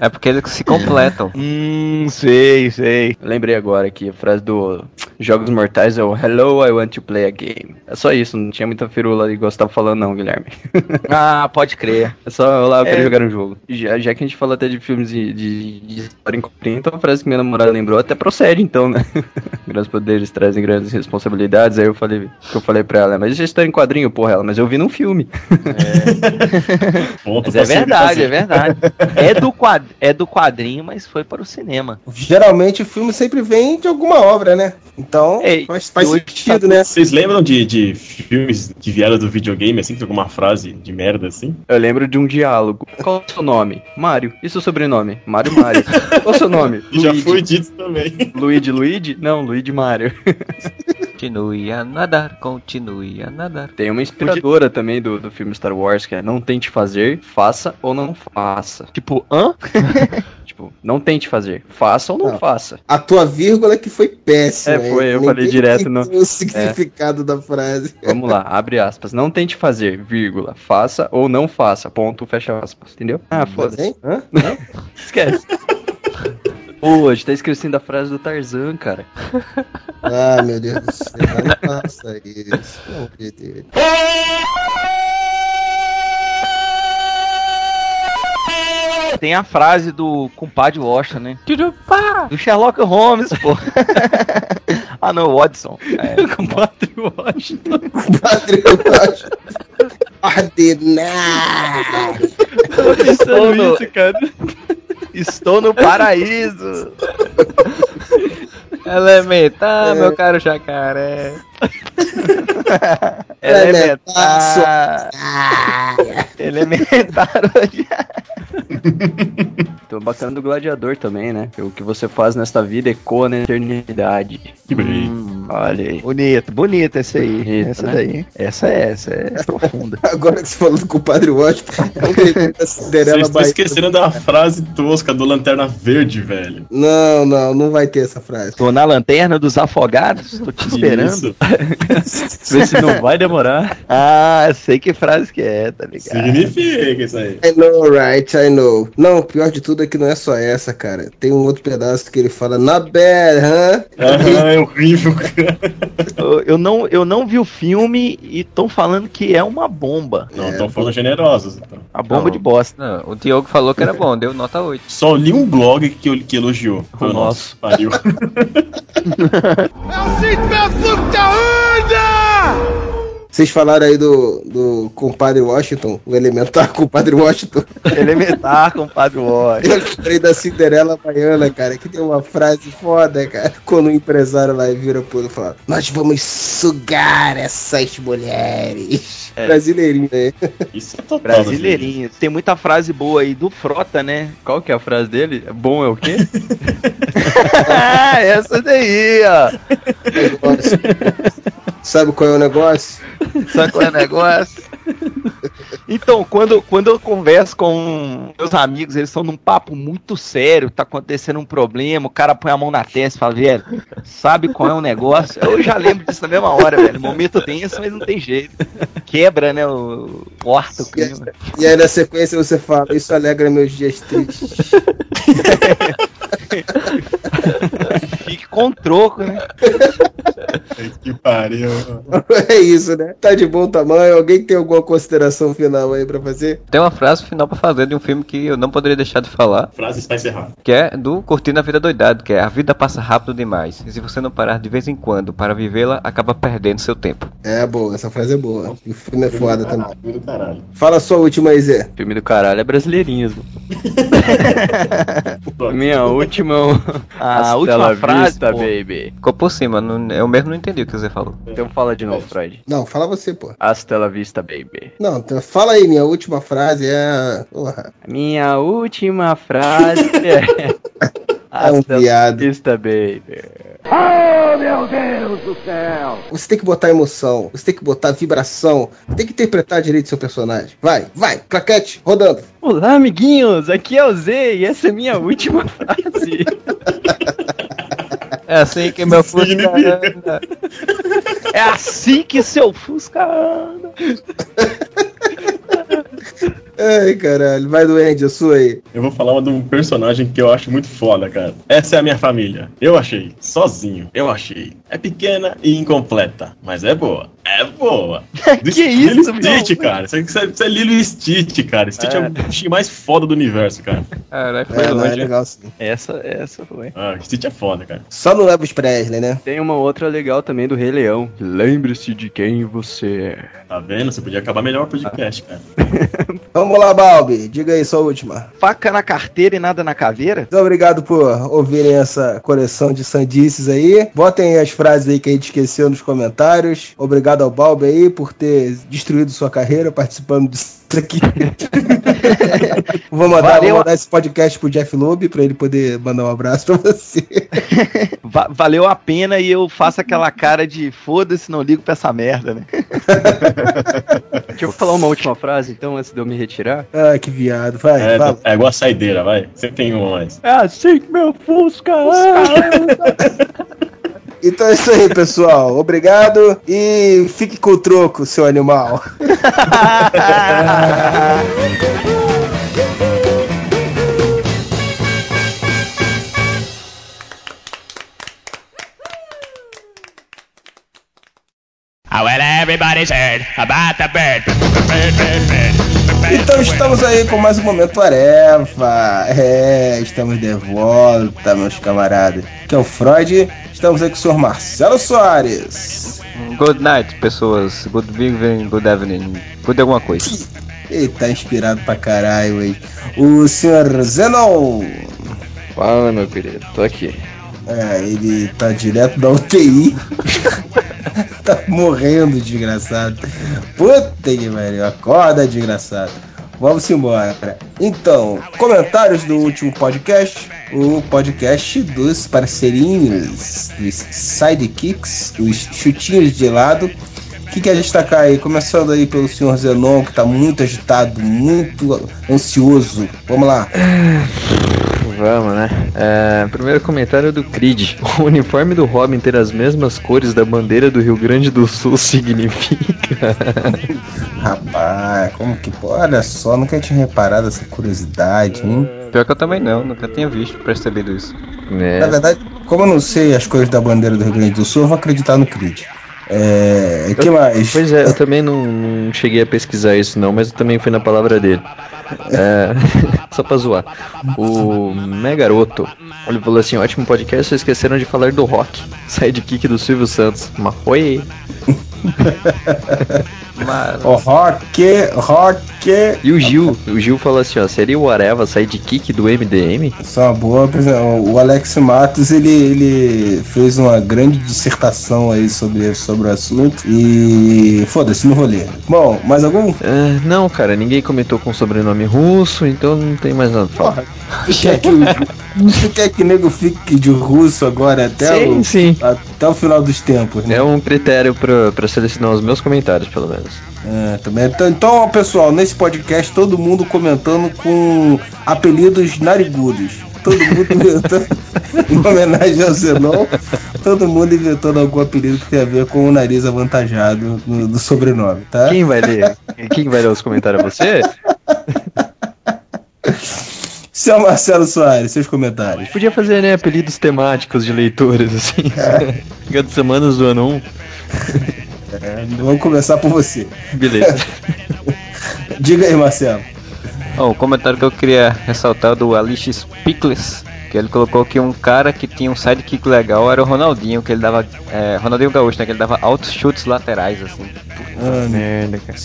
é porque eles se completam. hum, sei, sei. Lembrei agora aqui, a frase do Jogos Mortais é o Hello, I want to play a game. É só isso, não tinha muita firula igual você tava falando não, Guilherme. (laughs) Ah, pode crer. É só olá, eu quero É. jogar um jogo. Já, já que a gente falou até de filmes de, de, de história em quadrinho, então a frase que minha namorada lembrou até procede, então, né? (laughs) grandes poderes trazem grandes responsabilidades. Aí eu falei, que eu falei pra ela, mas isso é história em quadrinho, porra, ela, mas eu vi num filme. (laughs) Ponto Mas é sempre verdade, fazer. é verdade. É do quadrinho é do quadrinho, mas foi para o cinema. Geralmente o filme sempre vem de alguma obra, né? Então Ei, faz, faz hoje sentido, tá- né? Vocês lembram de, de filmes que vieram do videogame, assim, com alguma frase de merda assim? Eu lembro de um diálogo. Qual é o seu nome? Mário. E seu sobrenome? Mário Mário. (laughs) Qual é o seu nome? E já Luigi. foi dito também. Luigi Luigi? Não, Luigi Mário. (laughs) Continue a nadar, continue a nadar. Tem uma inspiradora também do, do filme Star Wars, que é não tente fazer, faça ou não faça. Tipo, hã? (laughs) Tipo, não tente fazer, faça ou não, Não. faça. A tua vírgula que foi péssima. É, foi, eu falei direto no- o significado da frase. Vamos lá, abre aspas. Não tente fazer, vírgula, faça ou não faça, ponto, fecha aspas. Entendeu? Ah, foda-se. Hein? Hã? (laughs) Esquece. Pô, a gente tá esquecendo a frase do Tarzan, cara. (laughs) Ah, meu Deus do céu, não faça isso. Não, Deus. Tem a frase do compadre Washington, né? Do Sherlock Holmes, pô. (laughs) ah, não, Watson. É, (laughs) Compadre Washington. Padre, eu acho. Ordinário. Tava pensando no- isso, cara. Estou no paraíso. Elementar, meu caro jacaré. (laughs) Elementar. Elementar hoje. Tô bacana do gladiador também, né? O que você faz nesta vida ecoa na eternidade. Que bem. Hum, olha aí. Bonito, bonito esse aí. Bonito, essa né? daí. Essa é essa, é profunda. (laughs) Agora que você falou com o Padre Washington, Cinderela (laughs) Vocês esquecendo da frase tosca do Lanterna Verde, velho. Não, não, não vai ter essa frase. Tô na lanterna dos afogados, tô te esperando. (laughs) Vê se não vai demorar. Ah, sei que frase que é, tá ligado? Significa isso aí. I know, right, I know. Não, o pior de tudo é que não é só essa, cara. Tem um outro pedaço que ele fala, not bad, huh? Ah, é horrível, cara. Eu, eu não, eu não vi o filme e estão falando que é uma bomba. Não, estão falando generosos. Então. A bomba Não. de bosta. Não, o Diogo falou que era bom, deu nota 8. Só li um blog que, que elogiou. Foi o nosso. Pariu. (laughs) (laughs) Vocês falaram aí do, do compadre Washington, o elementar (laughs) compadre Washington. Elementar, compadre Washington. Eu lembrei da Cinderela Baiana, cara, que tem uma frase foda, cara. Quando o empresário lá vira pro outro e fala: Nós vamos sugar essas mulheres. Brasileirinho, né? Isso é total. Brasileirinho. Tem muita frase boa aí do Frota, né? Qual que é a frase dele? Bom é o quê? ah, (laughs) essa daí, ó. Sabe qual é o negócio? Sabe qual é o negócio? Então, quando, quando eu converso com meus amigos, eles estão num papo muito sério, tá acontecendo um problema, o cara põe a mão na testa e fala, velho, sabe qual é o negócio? Eu já lembro disso na mesma hora, velho. Momento tenso, mas não tem jeito. Quebra, né? O corta o clima. E aí na sequência você fala: Isso alegra meus dias tristes. (laughs) Fique com troco, né? Que pariu. (laughs) é isso, né? Tá de bom tamanho. Alguém tem alguma consideração final aí pra fazer? Tem uma frase final pra fazer de um filme que eu não poderia deixar de falar, Frase está encerrada. que é do Curtindo a Vida Doidado, que é A vida passa rápido demais. E se você não parar de vez em quando para vivê-la, acaba perdendo seu tempo. É boa, essa frase é boa. O filme é foda também. Filme do caralho. Fala a sua última aí, Zé. filme do caralho é brasileirinhos. (laughs) Minha última. A Hasta última frase, vista, pô. baby. Ficou por cima, não- eu mesmo não entendi o que você falou. Então fala de novo, Freud. Não, fala você, pô. Hasta la vista, baby. Não, então fala aí, minha última frase é. Porra, Minha última frase (laughs) é. é um Hasta la viado. vista, baby. Você tem que botar emoção, você tem que botar vibração, tem que interpretar direito seu personagem. Vai, vai, claquete, rodando. Olá, amiguinhos. Aqui é o Z e essa é minha (laughs) última frase. (laughs) É assim que meu Fusca anda. É assim que seu Fusca anda. Ai, caralho, vai do Andy, a sua aí. Eu vou falar uma de um personagem que eu acho muito foda, cara. Essa é a minha família. Eu achei. Sozinho. Eu achei. É pequena e incompleta, mas é boa. É boa. (laughs) Do Que Lilo isso, Stitch, meu? cara. Isso é, isso é- é Lilo e Stitch, cara. Stitch é, o bichinho mais foda do universo, cara. Caralho, foi É, não, é longe. legal sim. Essa, essa foi. Ah, Stitch é foda, cara. Só no Elvis Presley, né? Tem uma outra legal também do Rei Leão. Lembre-se de quem você é. Tá vendo? Você podia acabar melhor o podcast, cara. (laughs) Vamos lá, Balbi. Diga aí sua última. Faca na carteira e nada na caveira? Muito obrigado por ouvirem essa coleção de sandices aí. Botem as frases aí que a gente esqueceu nos comentários. Obrigado ao Balbi aí por ter destruído sua carreira participando disso aqui. (laughs) vou, mandar, Valeu. vou mandar esse podcast pro Jeff Loeb pra ele poder mandar um abraço pra você. (laughs) Va- valeu a pena e eu faço aquela cara de foda-se, não ligo pra essa merda, né? (laughs) Deixa eu falar uma última frase, então, antes de eu me retirar. ah, que viado. Vai, É, fala. é igual a saideira, vai. Sempre tem uma mais. É assim que meu Fusca Então é isso aí, pessoal. Obrigado e fique com o troco, seu animal. Well, everybody's heard about the bird. Bird, bird, bird. Bird Então estamos aí com mais um Momento Areva. É, estamos de volta, meus camaradas. Que é o Freud. Estamos aí com o senhor Marcelo Soares. Good night, pessoas. Good evening, good evening. Good alguma coisa. Ele tá inspirado pra caralho aí. O senhor Zenon. Fala, meu querido, tô aqui. É, ele tá direto da UTI. (laughs) tá morrendo, desgraçado. Puta que pariu, acorda, desgraçado. Vamos embora. Então, comentários do último podcast. O podcast dos parceirinhos, dos sidekicks, os chutinhos de lado. O que, que a gente destacar aí? Começando aí pelo senhor Zenon, que tá muito agitado, muito ansioso. Vamos lá. Vamos, né? É, primeiro comentário do Creed. (laughs) O uniforme do Robin ter as mesmas cores da bandeira do Rio Grande do Sul significa. (laughs) Rapaz, como que. Olha só, nunca tinha reparado essa curiosidade, hein? Pior que eu também não, nunca tinha visto, percebido isso. É, Na verdade, como eu não sei as cores da bandeira do Rio Grande do Sul, eu vou acreditar no Creed. É. que mais? Pois é, eu também não, não cheguei a pesquisar isso não, mas eu também fui na palavra dele. É, (laughs) só pra zoar. O Megaroto, ele falou assim, ótimo podcast, vocês esqueceram de falar do rock. Sidekick do Silvio Santos. Mas foi. (laughs) Mas O rock, rock. E o Gil, o Gil falou assim, ó, seria o Areva sidekick do MDM? Isso é uma boa. por exemplo, O Alex Matos ele, ele fez uma grande dissertação aí sobre, sobre o assunto e foda-se no rolê. Bom, mais algum? É, não, cara, ninguém comentou com sobrenome russo, então não tem mais nada pra falar. Quer que, quer que o nego fique de russo agora até, Sim, o, sim. até o final dos tempos, né? É um critério pra, pra selecionar os meus comentários, pelo menos. É, também. Então, então, pessoal, nesse podcast todo mundo comentando com apelidos narigudos. Todo mundo inventando, (laughs) em homenagem ao Zenon, todo mundo inventando algum apelido que tem a ver com o nariz avantajado no- do sobrenome, tá? Quem vai ler? Quem vai ler os comentários? Você? (laughs) Seu Marcelo Soares, seus comentários. Podia fazer, né, apelidos temáticos de leitores, assim. (laughs) Fica de semanas do ano 1. É, vamos começar por você. Beleza. (laughs) Diga aí, Marcelo. Ó, o comentário que eu queria ressaltar é do Alix Pickles, que ele colocou que um cara que tinha um sidekick legal era o Ronaldinho, que ele dava. É, Ronaldinho Gaúcho, né? Que ele dava altos chutes laterais, assim. Ah, Merda, cara.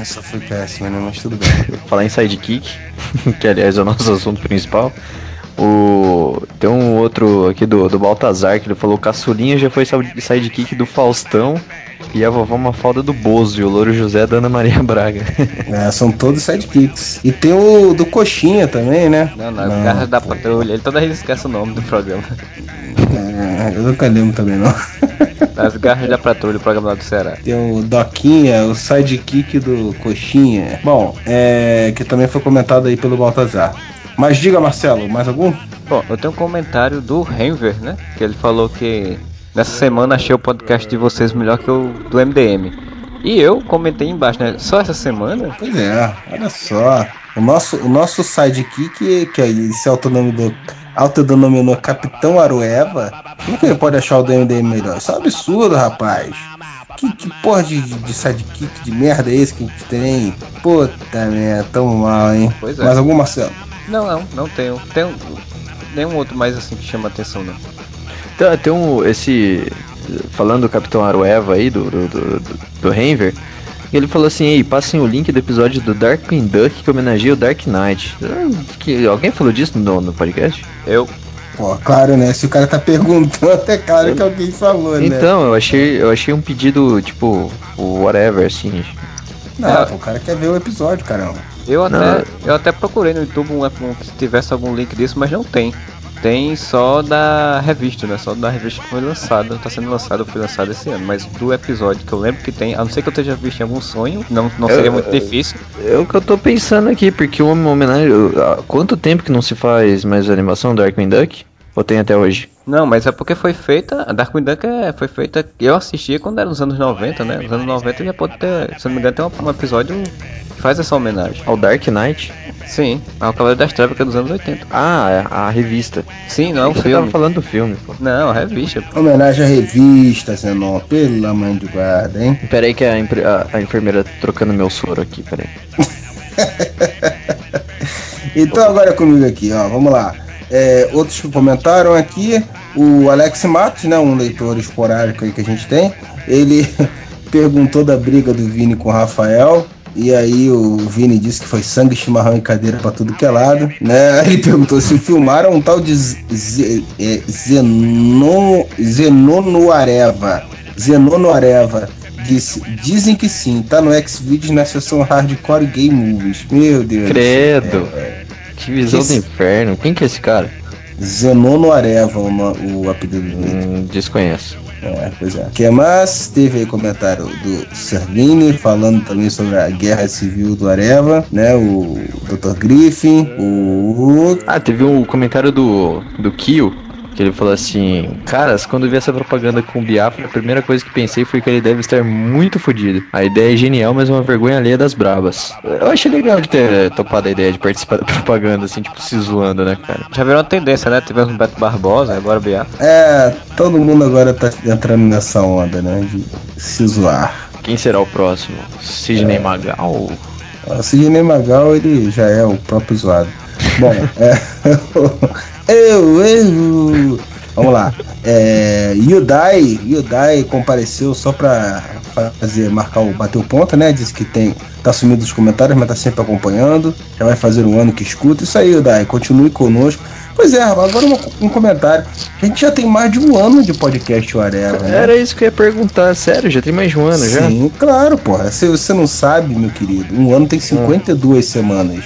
Essa foi péssima, né? Mas tudo bem. Falar em sidekick, (laughs) que aliás é o nosso assunto principal. O... Tem um outro aqui do, do Baltazar que ele falou: Caçulinha já foi side- sidekick do Faustão e a vovó Mafalda do Bozo e o Louro José da Ana Maria Braga. (laughs) É, são todos sidekicks. E tem o do Coxinha também, né? Não, não, as garras da patrulha. Ele toda vez esquece o nome do programa. É, eu nunca lembro também, não. (laughs) As garras da patrulha, o programa lá do Ceará. Tem o Doquinha, o sidekick do Coxinha. Bom, é, que também foi comentado aí pelo Baltazar. Mas diga, Marcelo, mais algum? Bom, eu tenho um comentário do Henver, né? Que ele falou que nessa semana achei o podcast de vocês melhor que o do MDM. E eu comentei embaixo, né? Só essa semana? Pois é, olha só. O nosso, o nosso sidekick, que é esse autonominou autodenominou Capitão Arueva. Como que ele pode achar o do MDM melhor? Isso é um absurdo, rapaz. Que, que porra de, de sidekick de merda é esse que a gente tem? Puta merda, tão mal, hein? Pois é. Mais algum, Marcelo? Não, não, não tenho. Tem nenhum outro mais assim que chama atenção, não. Tem, tem um, esse. Falando do Capitão Arueva aí, do, do, do, do, Renver, ele falou assim, ei, passem o link do episódio do Darkwing Duck que homenageia o Dark Knight. Ah, Que, alguém falou disso no, no podcast? Eu. Pô, claro, né? Se o cara tá perguntando, é claro que alguém falou, né? Então, eu achei, eu achei um pedido, tipo, o whatever, assim. Não, pô, o cara quer ver o episódio, caramba. Eu até, Não. eu até procurei no YouTube um, um que tivesse algum link disso, mas não tem. Tem só da revista, né? Só da revista que foi lançada. Tá sendo lançado, foi lançado esse ano. Mas do episódio que eu lembro que tem, a não ser que eu esteja visto em algum sonho, não, não seria Eu- muito difícil. É o que eu tô pensando aqui, porque uma homenagem. Há quanto tempo que não se faz mais animação do Darkwing Duck? Ou tem até hoje? Não, mas é porque foi feita. A Darkwing Duck é, foi feita. Eu assistia quando era nos anos 90, né? Nos anos 90 já pode ter. Se eu não me engano, tem um, um episódio que faz essa homenagem. Ao Dark Knight? Sim, ao Cavaleiro das Trevas que é dos anos 80. Ah, é a revista. Sim, não é um Você tava filme. falando do filme, pô. Não, a revista. Homenagem à revista, Zenon, pelo amor de guarda, hein? Pera aí que a, a- a enfermeira tá trocando meu soro aqui, pera aí. (laughs) Então agora é comigo aqui, ó, vamos lá. É, outros que comentaram aqui, o Alex Matos, né, um leitor esporádico aí que a gente tem, ele (laughs) perguntou da briga do Vini com o Rafael. E aí o Vini disse que foi sangue, chimarrão e cadeira pra tudo que é lado, né? Aí (laughs) Ele perguntou se filmaram um tal de Z- Z- é, Zenon, Zenono Areva. Zenono Areva. Disse, dizem que sim, tá no Xvideos na seção Hardcore Game Movies. Meu Deus. Credo! Que visão Que do esse- inferno. Quem que é esse cara? Zenono Areva, o, no- o apelido dele. Hum, desconheço. É, pois é. Que mais? Teve aí comentário do Servini falando também sobre a guerra civil do Areva, né? O Dr. Griffin, o. Ah, teve um comentário do, do Kyo, que ele falou assim, caras, quando eu vi essa propaganda com o Biafra, a primeira coisa que pensei foi que ele deve estar muito fodido. A ideia é genial, mas é uma vergonha alheia das brabas. Eu achei legal de ter topado a ideia de participar da propaganda, assim, tipo, se zoando, né, cara? Já virou uma tendência, né? Tivemos o Beto Barbosa, agora o Biafra. É, todo mundo agora tá entrando nessa onda, né? De se zoar. Quem será o próximo? Sidney Magal? O Sidney Magal, ele já é o próprio zoado. Bom, é. (laughs) eu, eu. Vamos lá. É, Yudai, Yudai compareceu só pra fazer, marcar o bater o ponto, né? Disse que tem, tá sumido dos comentários, mas tá sempre acompanhando. Já vai fazer um ano que escuta. Isso aí, Yudai, continue conosco. Pois é, agora um, um comentário. A gente já tem mais de um ano de podcast o Areva, né? Era isso que eu ia perguntar, sério, já tem mais de um ano já? Sim, claro, porra. Se você não sabe, meu querido, um ano tem 52 semanas.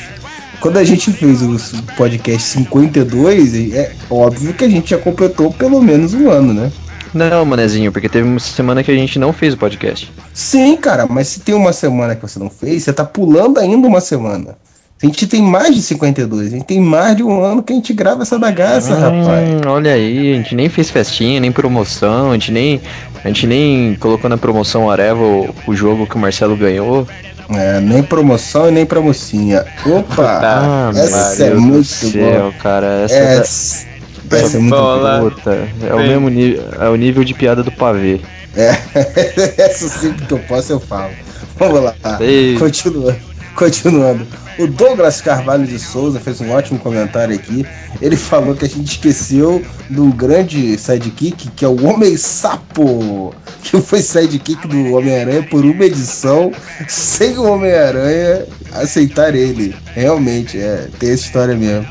Quando a gente fez o podcast 52, é óbvio que a gente já completou pelo menos um ano, né? Não, manezinho, porque teve uma semana que a gente não fez o podcast. Sim, cara, mas se tem uma semana que você não fez, você tá pulando ainda uma semana. A gente tem mais de 52, a gente tem mais de um ano que a gente grava essa bagaça, rapaz. Hum, olha aí, a gente nem fez festinha, nem promoção, a gente nem, a gente nem colocou na promoção Areva o, o jogo que o Marcelo ganhou. É, nem promoção e nem pra mocinha. Opa! (laughs) Ah, essa meu é Deus muito céu, cara, essa, Essa, da- essa é muito puta, é o Bem- mesmo nível, é o nível de piada do pavê. É, (laughs) essa sempre que eu posso eu falo. Vamos lá, Ei. continuando. Continuando. O Douglas Carvalho de Souza fez um ótimo comentário aqui. Ele falou que a gente esqueceu um grande sidekick, que é o Homem Sapo, que foi sidekick do Homem-Aranha por uma edição, sem o Homem-Aranha aceitar ele. Realmente, é, tem essa história mesmo.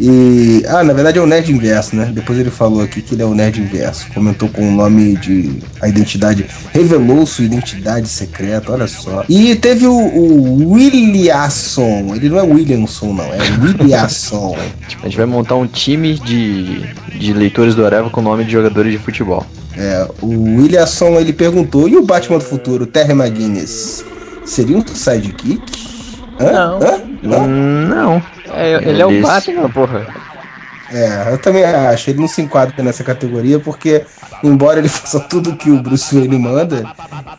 E. Ah, na verdade é o Nerd Inverso, né? Depois ele falou aqui que ele é o Nerd Inverso. Comentou com o nome de. A identidade. Revelou sua identidade secreta, olha só. E teve o, o Williamson. Ele não é Williamson, não. É Williamson. A gente vai montar um time de, de leitores do Areva com nome de jogadores de futebol. é, o Williamson ele perguntou: e o Batman do futuro, Terry McGuinness? Seria um sidekick? Hã? Não. Hã? Não? Hum, não. É, ele é o Esse- Batman, porra. É, eu também acho. Ele não se enquadra nessa categoria porque, embora ele (laughs) faça tudo que o Bruce Wayne manda,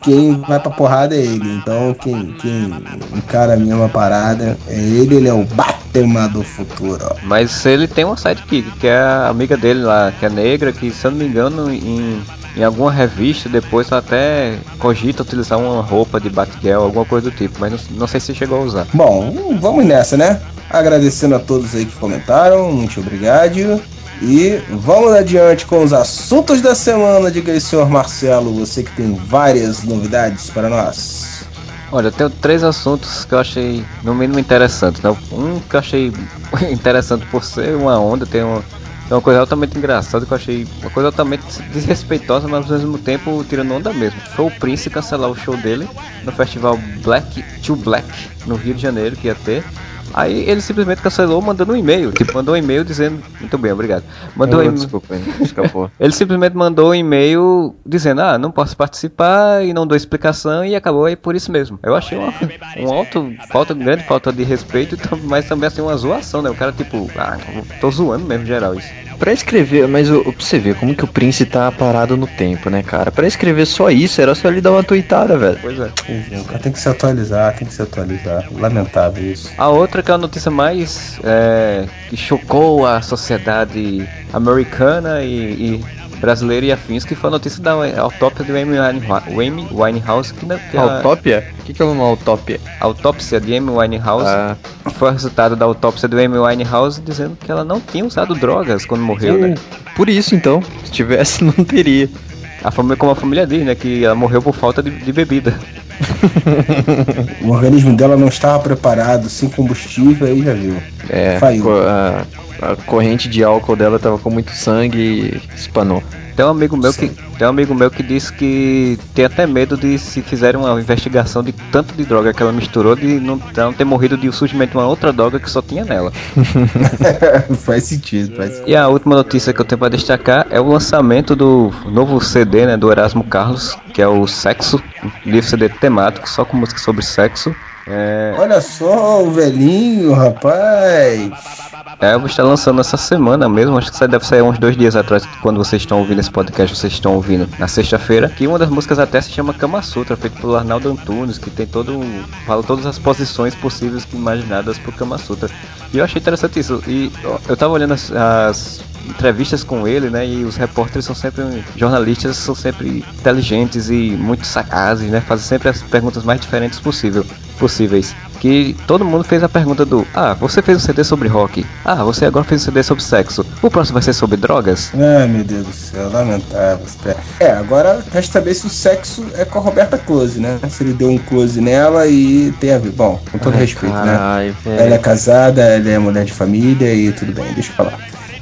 quem vai pra porrada é ele. Então, quem, quem encara a mesma parada é ele, ele é o Batman. Exterminador Futuro. Mas ele tem uma sidekick, que é a amiga dele lá, que é negra, que se eu não me engano, em, em alguma revista depois ela até cogita utilizar uma roupa de Batgirl, alguma coisa do tipo, mas não, não sei se chegou a usar. Bom, vamos nessa, né? Agradecendo a todos aí que comentaram, muito obrigado. E vamos adiante com os assuntos da semana. Diga aí, senhor Marcelo, você que tem várias novidades para nós. Olha, eu tenho três assuntos que eu achei no mínimo interessantes. Né? Um que eu achei (laughs) interessante por ser uma onda, tem uma, tem uma coisa altamente engraçada que eu achei uma coisa altamente desrespeitosa, mas ao mesmo tempo tirando onda mesmo. Foi o Prince cancelar o show dele no festival Black to Black no Rio de Janeiro que ia ter. Aí ele simplesmente cancelou mandando um e-mail. Tipo, mandou um e-mail dizendo. Muito bem, obrigado. Mandou um Oh, e-mail. desculpa, hein, escapou. (laughs) Ele simplesmente mandou um e-mail dizendo, ah, não posso participar e não dou explicação e acabou aí por isso mesmo. Eu achei uma, um alto, falta, grande falta de respeito, mas também assim uma zoação, né? O cara tipo, ah, tô zoando mesmo geral isso. Pra escrever, mas o, pra você ver como que o Prince tá parado no tempo, né, cara? Pra escrever só isso, era só ele dar uma tweetada, velho. Pois é. O cara tem que se atualizar, tem que se atualizar. Lamentável isso. A outra que é a notícia mais é, que chocou a sociedade americana e, e brasileira e afins, que foi a notícia da autópsia do Amy Winehouse, que, que a- Autópia? O que, que é uma autópia? autópsia de Amy Winehouse Ah. foi o resultado da autópsia do Amy Winehouse dizendo que ela não tinha usado drogas quando morreu, né? Por isso, então. Se tivesse, (laughs) não teria. A família, como a família diz, né? Que ela morreu por falta de, de bebida. O organismo dela não estava preparado, sem combustível, aí já viu. É, a, a corrente de álcool dela tava com muito sangue e espanou. Tem um amigo meu que tem um amigo meu que disse que tem até medo de se fizerem uma investigação de tanto de droga que ela misturou de não, não ter morrido de surgimento de uma outra droga que só tinha nela. (laughs) faz sentido, faz sentido. E a última notícia que eu tenho para destacar é o lançamento do novo CD, né, do Erasmo Carlos, que é o Sexo, um livro CD temático só com música sobre sexo. É, Olha só o velhinho, rapaz. É, eu vou estar lançando essa semana mesmo, acho que isso deve sair uns dois dias atrás, quando vocês estão ouvindo esse podcast, vocês estão ouvindo na sexta-feira, que uma das músicas até se chama Kama Sutra, feito pelo Arnaldo Antunes, que tem todo fala todas as posições possíveis imaginadas pro Kama Sutra. E eu achei interessante isso, e eu tava olhando as, as entrevistas com ele, né, e os repórteres são sempre, jornalistas são sempre inteligentes e muito sagazes, né, fazem sempre as perguntas mais diferentes possível. Que todo mundo fez a pergunta do, ah, você fez um CD sobre rock, ah, você agora fez um CD sobre sexo, o próximo vai ser sobre drogas? Ai, meu Deus do céu, lamentável. É, agora resta saber se o sexo é com a Roberta Close, né? Se ele deu um close nela e tem a ver. Bom, com todo Ai, respeito, né? caralho, velho. Ela é casada, ela é mulher de família e tudo bem, deixa eu falar.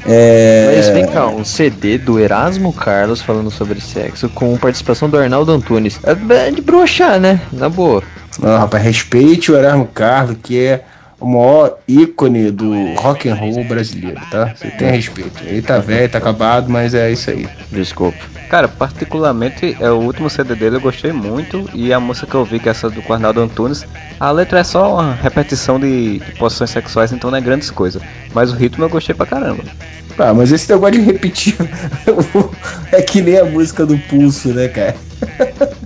É... Mas vem cá, um CD do Erasmo Carlos falando sobre sexo com participação do Arnaldo Antunes. É de broxar, né? Na boa. Não, rapaz, respeite o Erasmo Carlos, que é o maior ícone do rock and roll brasileiro, tá? Você tem respeito. Ele tá velho, tá acabado, mas é isso aí. Desculpa. Cara, particularmente é o último CD dele, eu gostei muito. E a música que eu vi, que é essa do Arnaldo Antunes, a letra é só uma repetição de, de posições sexuais, então não é grandes coisas. Mas o ritmo eu gostei pra caramba. Ah, mas esse negócio de repetir (laughs) é que nem a música do Pulso, né, cara? (laughs)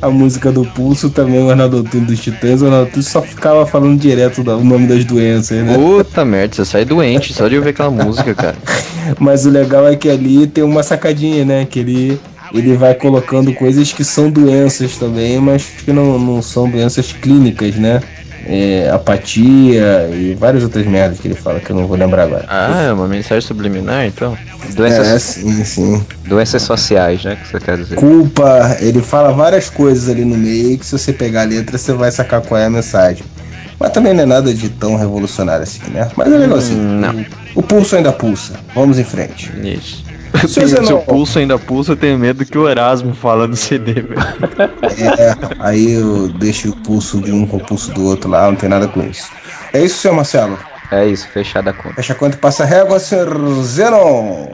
A música do Pulso também, o Arnaldo Antunes dos Titãs, o Arnaldo Antunes só ficava falando direto o nome das doenças, né? Puta merda, você sai doente só de ouvir aquela música, cara. (laughs) Mas o legal é que ali tem uma sacadinha, né? Que ele, ele vai colocando coisas que são doenças também, mas que não, não são doenças clínicas, né? É, apatia e várias outras merdas que ele fala que eu não vou lembrar agora. Ah, é uma mensagem subliminar, então? Doenças, É, sim, sim. doenças sociais, né? Que você quer dizer. Culpa, ele fala várias coisas ali no meio que se você pegar a letra você vai sacar qual é a mensagem. Mas também não é nada de tão revolucionário assim, né? Mas é legal assim. Hum, não. O pulso ainda pulsa. Vamos em frente. Isso. Seu o pulso ainda pulsa, eu tenho medo que o Erasmo fala do CD, velho. É, aí eu deixo o pulso de um com o pulso do outro lá, não tem nada com isso. É isso, senhor Marcelo? É isso, fechada a conta. Fecha a conta e passa a régua, senhor Zenon.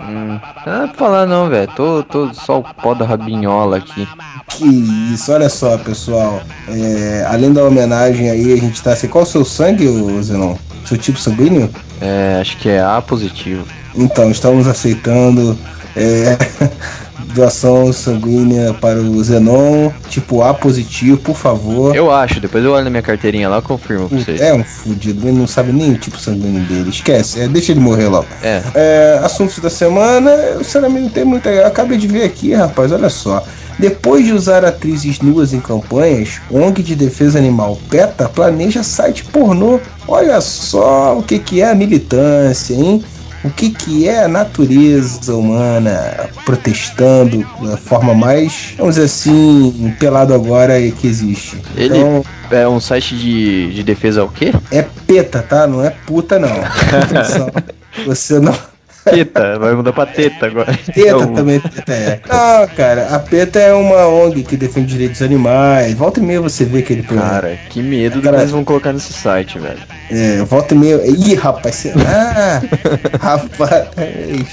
Hum. Ah, pra falar não, velho. Tô, tô só o pó da rabinhola aqui. Que isso, olha só, pessoal. É, além da homenagem aí, a gente tá assim. Qual o seu sangue, Zenon? Seu tipo sanguíneo? É, acho que é A positivo. Então, estamos aceitando é, (laughs) doação sanguínea para o Zenon, tipo A positivo, por favor. Eu acho, depois eu olho na minha carteirinha lá e confirmo pra vocês. É um fudido, ele não sabe nem o tipo sanguíneo dele. Esquece, é, deixa ele morrer logo. É. É, assuntos da semana, eu sinceramente não tem muita. Eu acabei de ver aqui, rapaz, olha só. Depois de usar atrizes nuas em campanhas, ONG de defesa animal PETA planeja site pornô. Olha só o que, que é a militância, hein? O que, que é a natureza humana protestando da forma mais, vamos dizer assim, pelado agora que existe. Ele Então, é um site de, de defesa ao quê? é PETA, tá? Não é puta, não. (laughs) Você não. Teta, vai mudar pra teta agora. PETA Então, também PETA é. Não, cara, a PETA é uma ONG que defende direitos animais. Volta e meia você vê aquele programa. Cara, que medo do que Cara- eles vão colocar nesse site, velho. É, volta e meia. Ih, rapaz. Ah, (laughs) rapaz.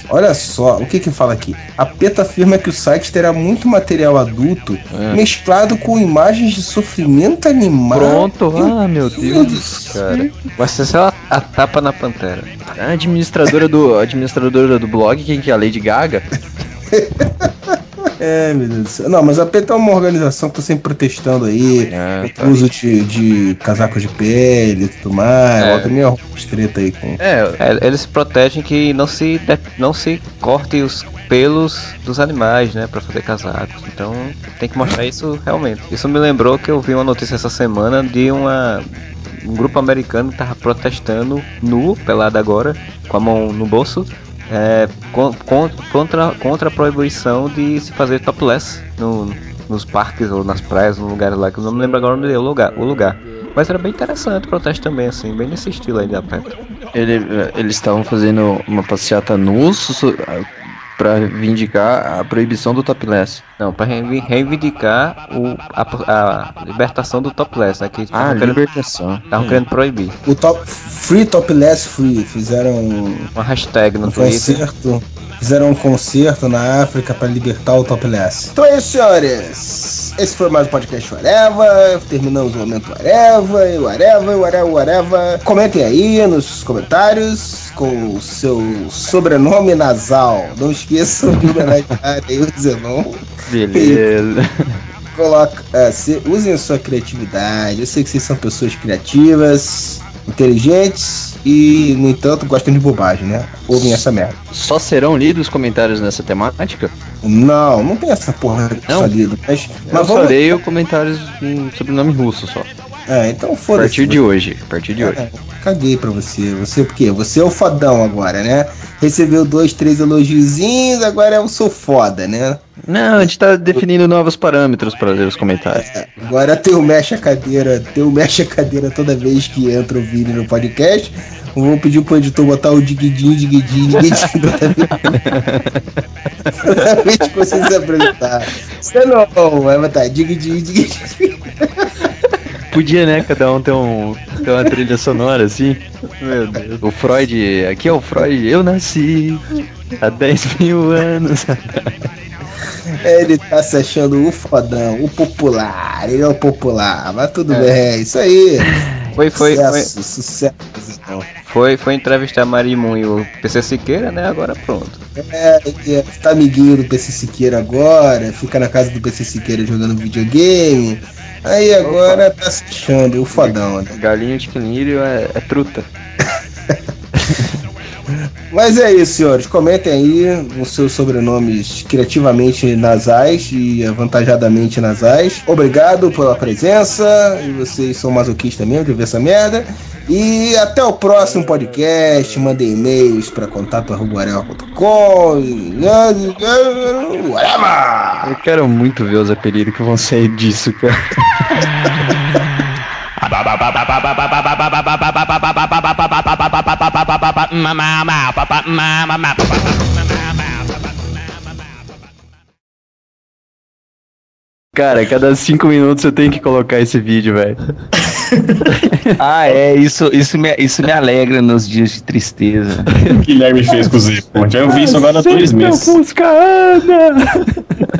Olha só, o que que fala aqui? A PETA afirma que o site terá muito material adulto É. mesclado com imagens de sofrimento animal. Pronto, ah, meu Deus, cara. Vai ser só a, a tapa na pantera. A administradora do, a administradora do blog, quem que é a Lady Gaga? (laughs) É, meu Deus do céu. Não, mas a PETA é uma organização que tá sempre protestando aí. É, o uso de, de casacos de pele e tudo mais. É. Volta e meia treta aí com. É, É, eles protegem que não se, não se corte os pelos dos animais, né, Pra fazer casacos. Então tem que mostrar isso realmente. Isso me lembrou que eu vi uma notícia essa semana de uma um grupo americano que tava protestando nu, pelado agora, com a mão no bolso, é, con- con- contra, contra a proibição de se fazer topless no, nos parques ou nas praias, no lugar lá, que eu não me lembro agora onde é o lugar. O lugar. Mas era bem interessante o protesto também, assim, bem nesse estilo aí da PETA. ele- eles estavam fazendo uma passeata nus so- pra vindicar a proibição do topless. Não, pra reivi- reivindicar o, a, a libertação do topless, né? Que Ah, estavam querendo, libertação. tavam querendo proibir. O top Free Topless Free fizeram um Uma hashtag no um Twitter. concerto. Fizeram um concerto na África para libertar o topless. Então é isso, senhores. Esse foi mais um podcast Whatever. Terminamos o momento Whatever, e Whatever, Whatever, Whatever. Comentem aí nos comentários com o seu sobrenome nasal. Não esqueçam de homenagear aí o Zenon. (laughs) Beleza. Coloca, é, se- usem a sua criatividade. Eu sei que vocês são pessoas criativas, inteligentes e, no entanto, gostam de bobagem, né? Ouvem essa merda. Só serão lidos os comentários nessa temática? Não, não tem essa porra de Não? salido. Mas, Eu mas só vamos. leio comentários com sobrenome russo só. É, então A foda-se. partir de hoje. A partir de hoje. É, caguei pra você. Você por quê? Você é o fodão agora, né? Recebeu dois, três elogiozinhos, agora eu sou foda, né? Não, a gente tá definindo novos parâmetros para ler os comentários. Agora tem o mexe a cadeira, tem o mexe a cadeira toda vez que entra o vídeo no podcast. Eu vou pedir pro editor botar o diguidinho, diguidinho, diguidinho (laughs) toda vez. toda vez que vocês se apresentar. Você não vai botar diguidinho, diguidinho. Podia, né? Cada um ter, um, ter uma trilha sonora assim. Meu Deus. O Freud, aqui é o Freud, eu nasci há 10 mil anos. Ele tá se achando o fodão, o popular, ele é o popular, mas tudo bem, é isso aí. Foi, foi, foi, sucesso, sucesso. então. foi, foi entrevistar Marimun e o PC Siqueira, né? Agora pronto. É, é, tá amiguinho do PC Siqueira agora, fica na casa do PC Siqueira jogando videogame. Aí agora tá se achando o fodão, né? Galinha de quinilho é, é truta. (laughs) Mas é isso, senhores. Comentem aí os seus sobrenomes criativamente nasais e avantajadamente nasais. Obrigado pela presença. E vocês são masoquistas mesmo de ver essa merda. E até o próximo podcast. Mandem e-mails para contato.com. Eu quero muito ver os apelidos que vão sair disso, cara. (laughs) ba ba ba ma ma ma ba ba ma ma ma ba ba ma ma. Cara, cada cinco minutos eu tenho que colocar esse vídeo, velho. (laughs) Ah, é, isso, isso, me, isso me alegra nos dias de tristeza. (laughs) O que Guilherme fez com o Z Ponte. Eu vi isso agora há dois meses. Fusca anda!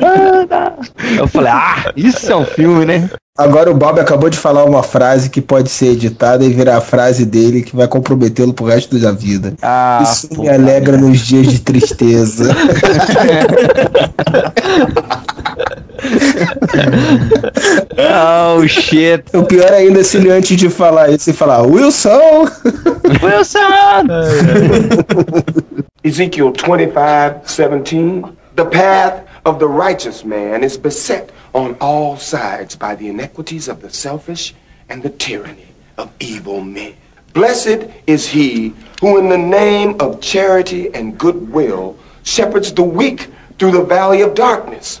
(laughs) Anda! Eu falei, ah, isso é um filme, né? Agora o Bob acabou de falar uma frase que pode ser editada e virar a frase dele que vai comprometê-lo pro resto da vida. Ah, Isso me alegra nos dias de tristeza. Oh, shit. o pior ainda é se ele antes de falar isso, ele falar Wilson! (laughs) Wilson! Ezekiel 25, 17. The path of the righteous man is beset on all sides by the iniquities of the selfish and the tyranny of evil men. Blessed is he who, in the name of charity and goodwill, shepherds the weak through the valley of darkness.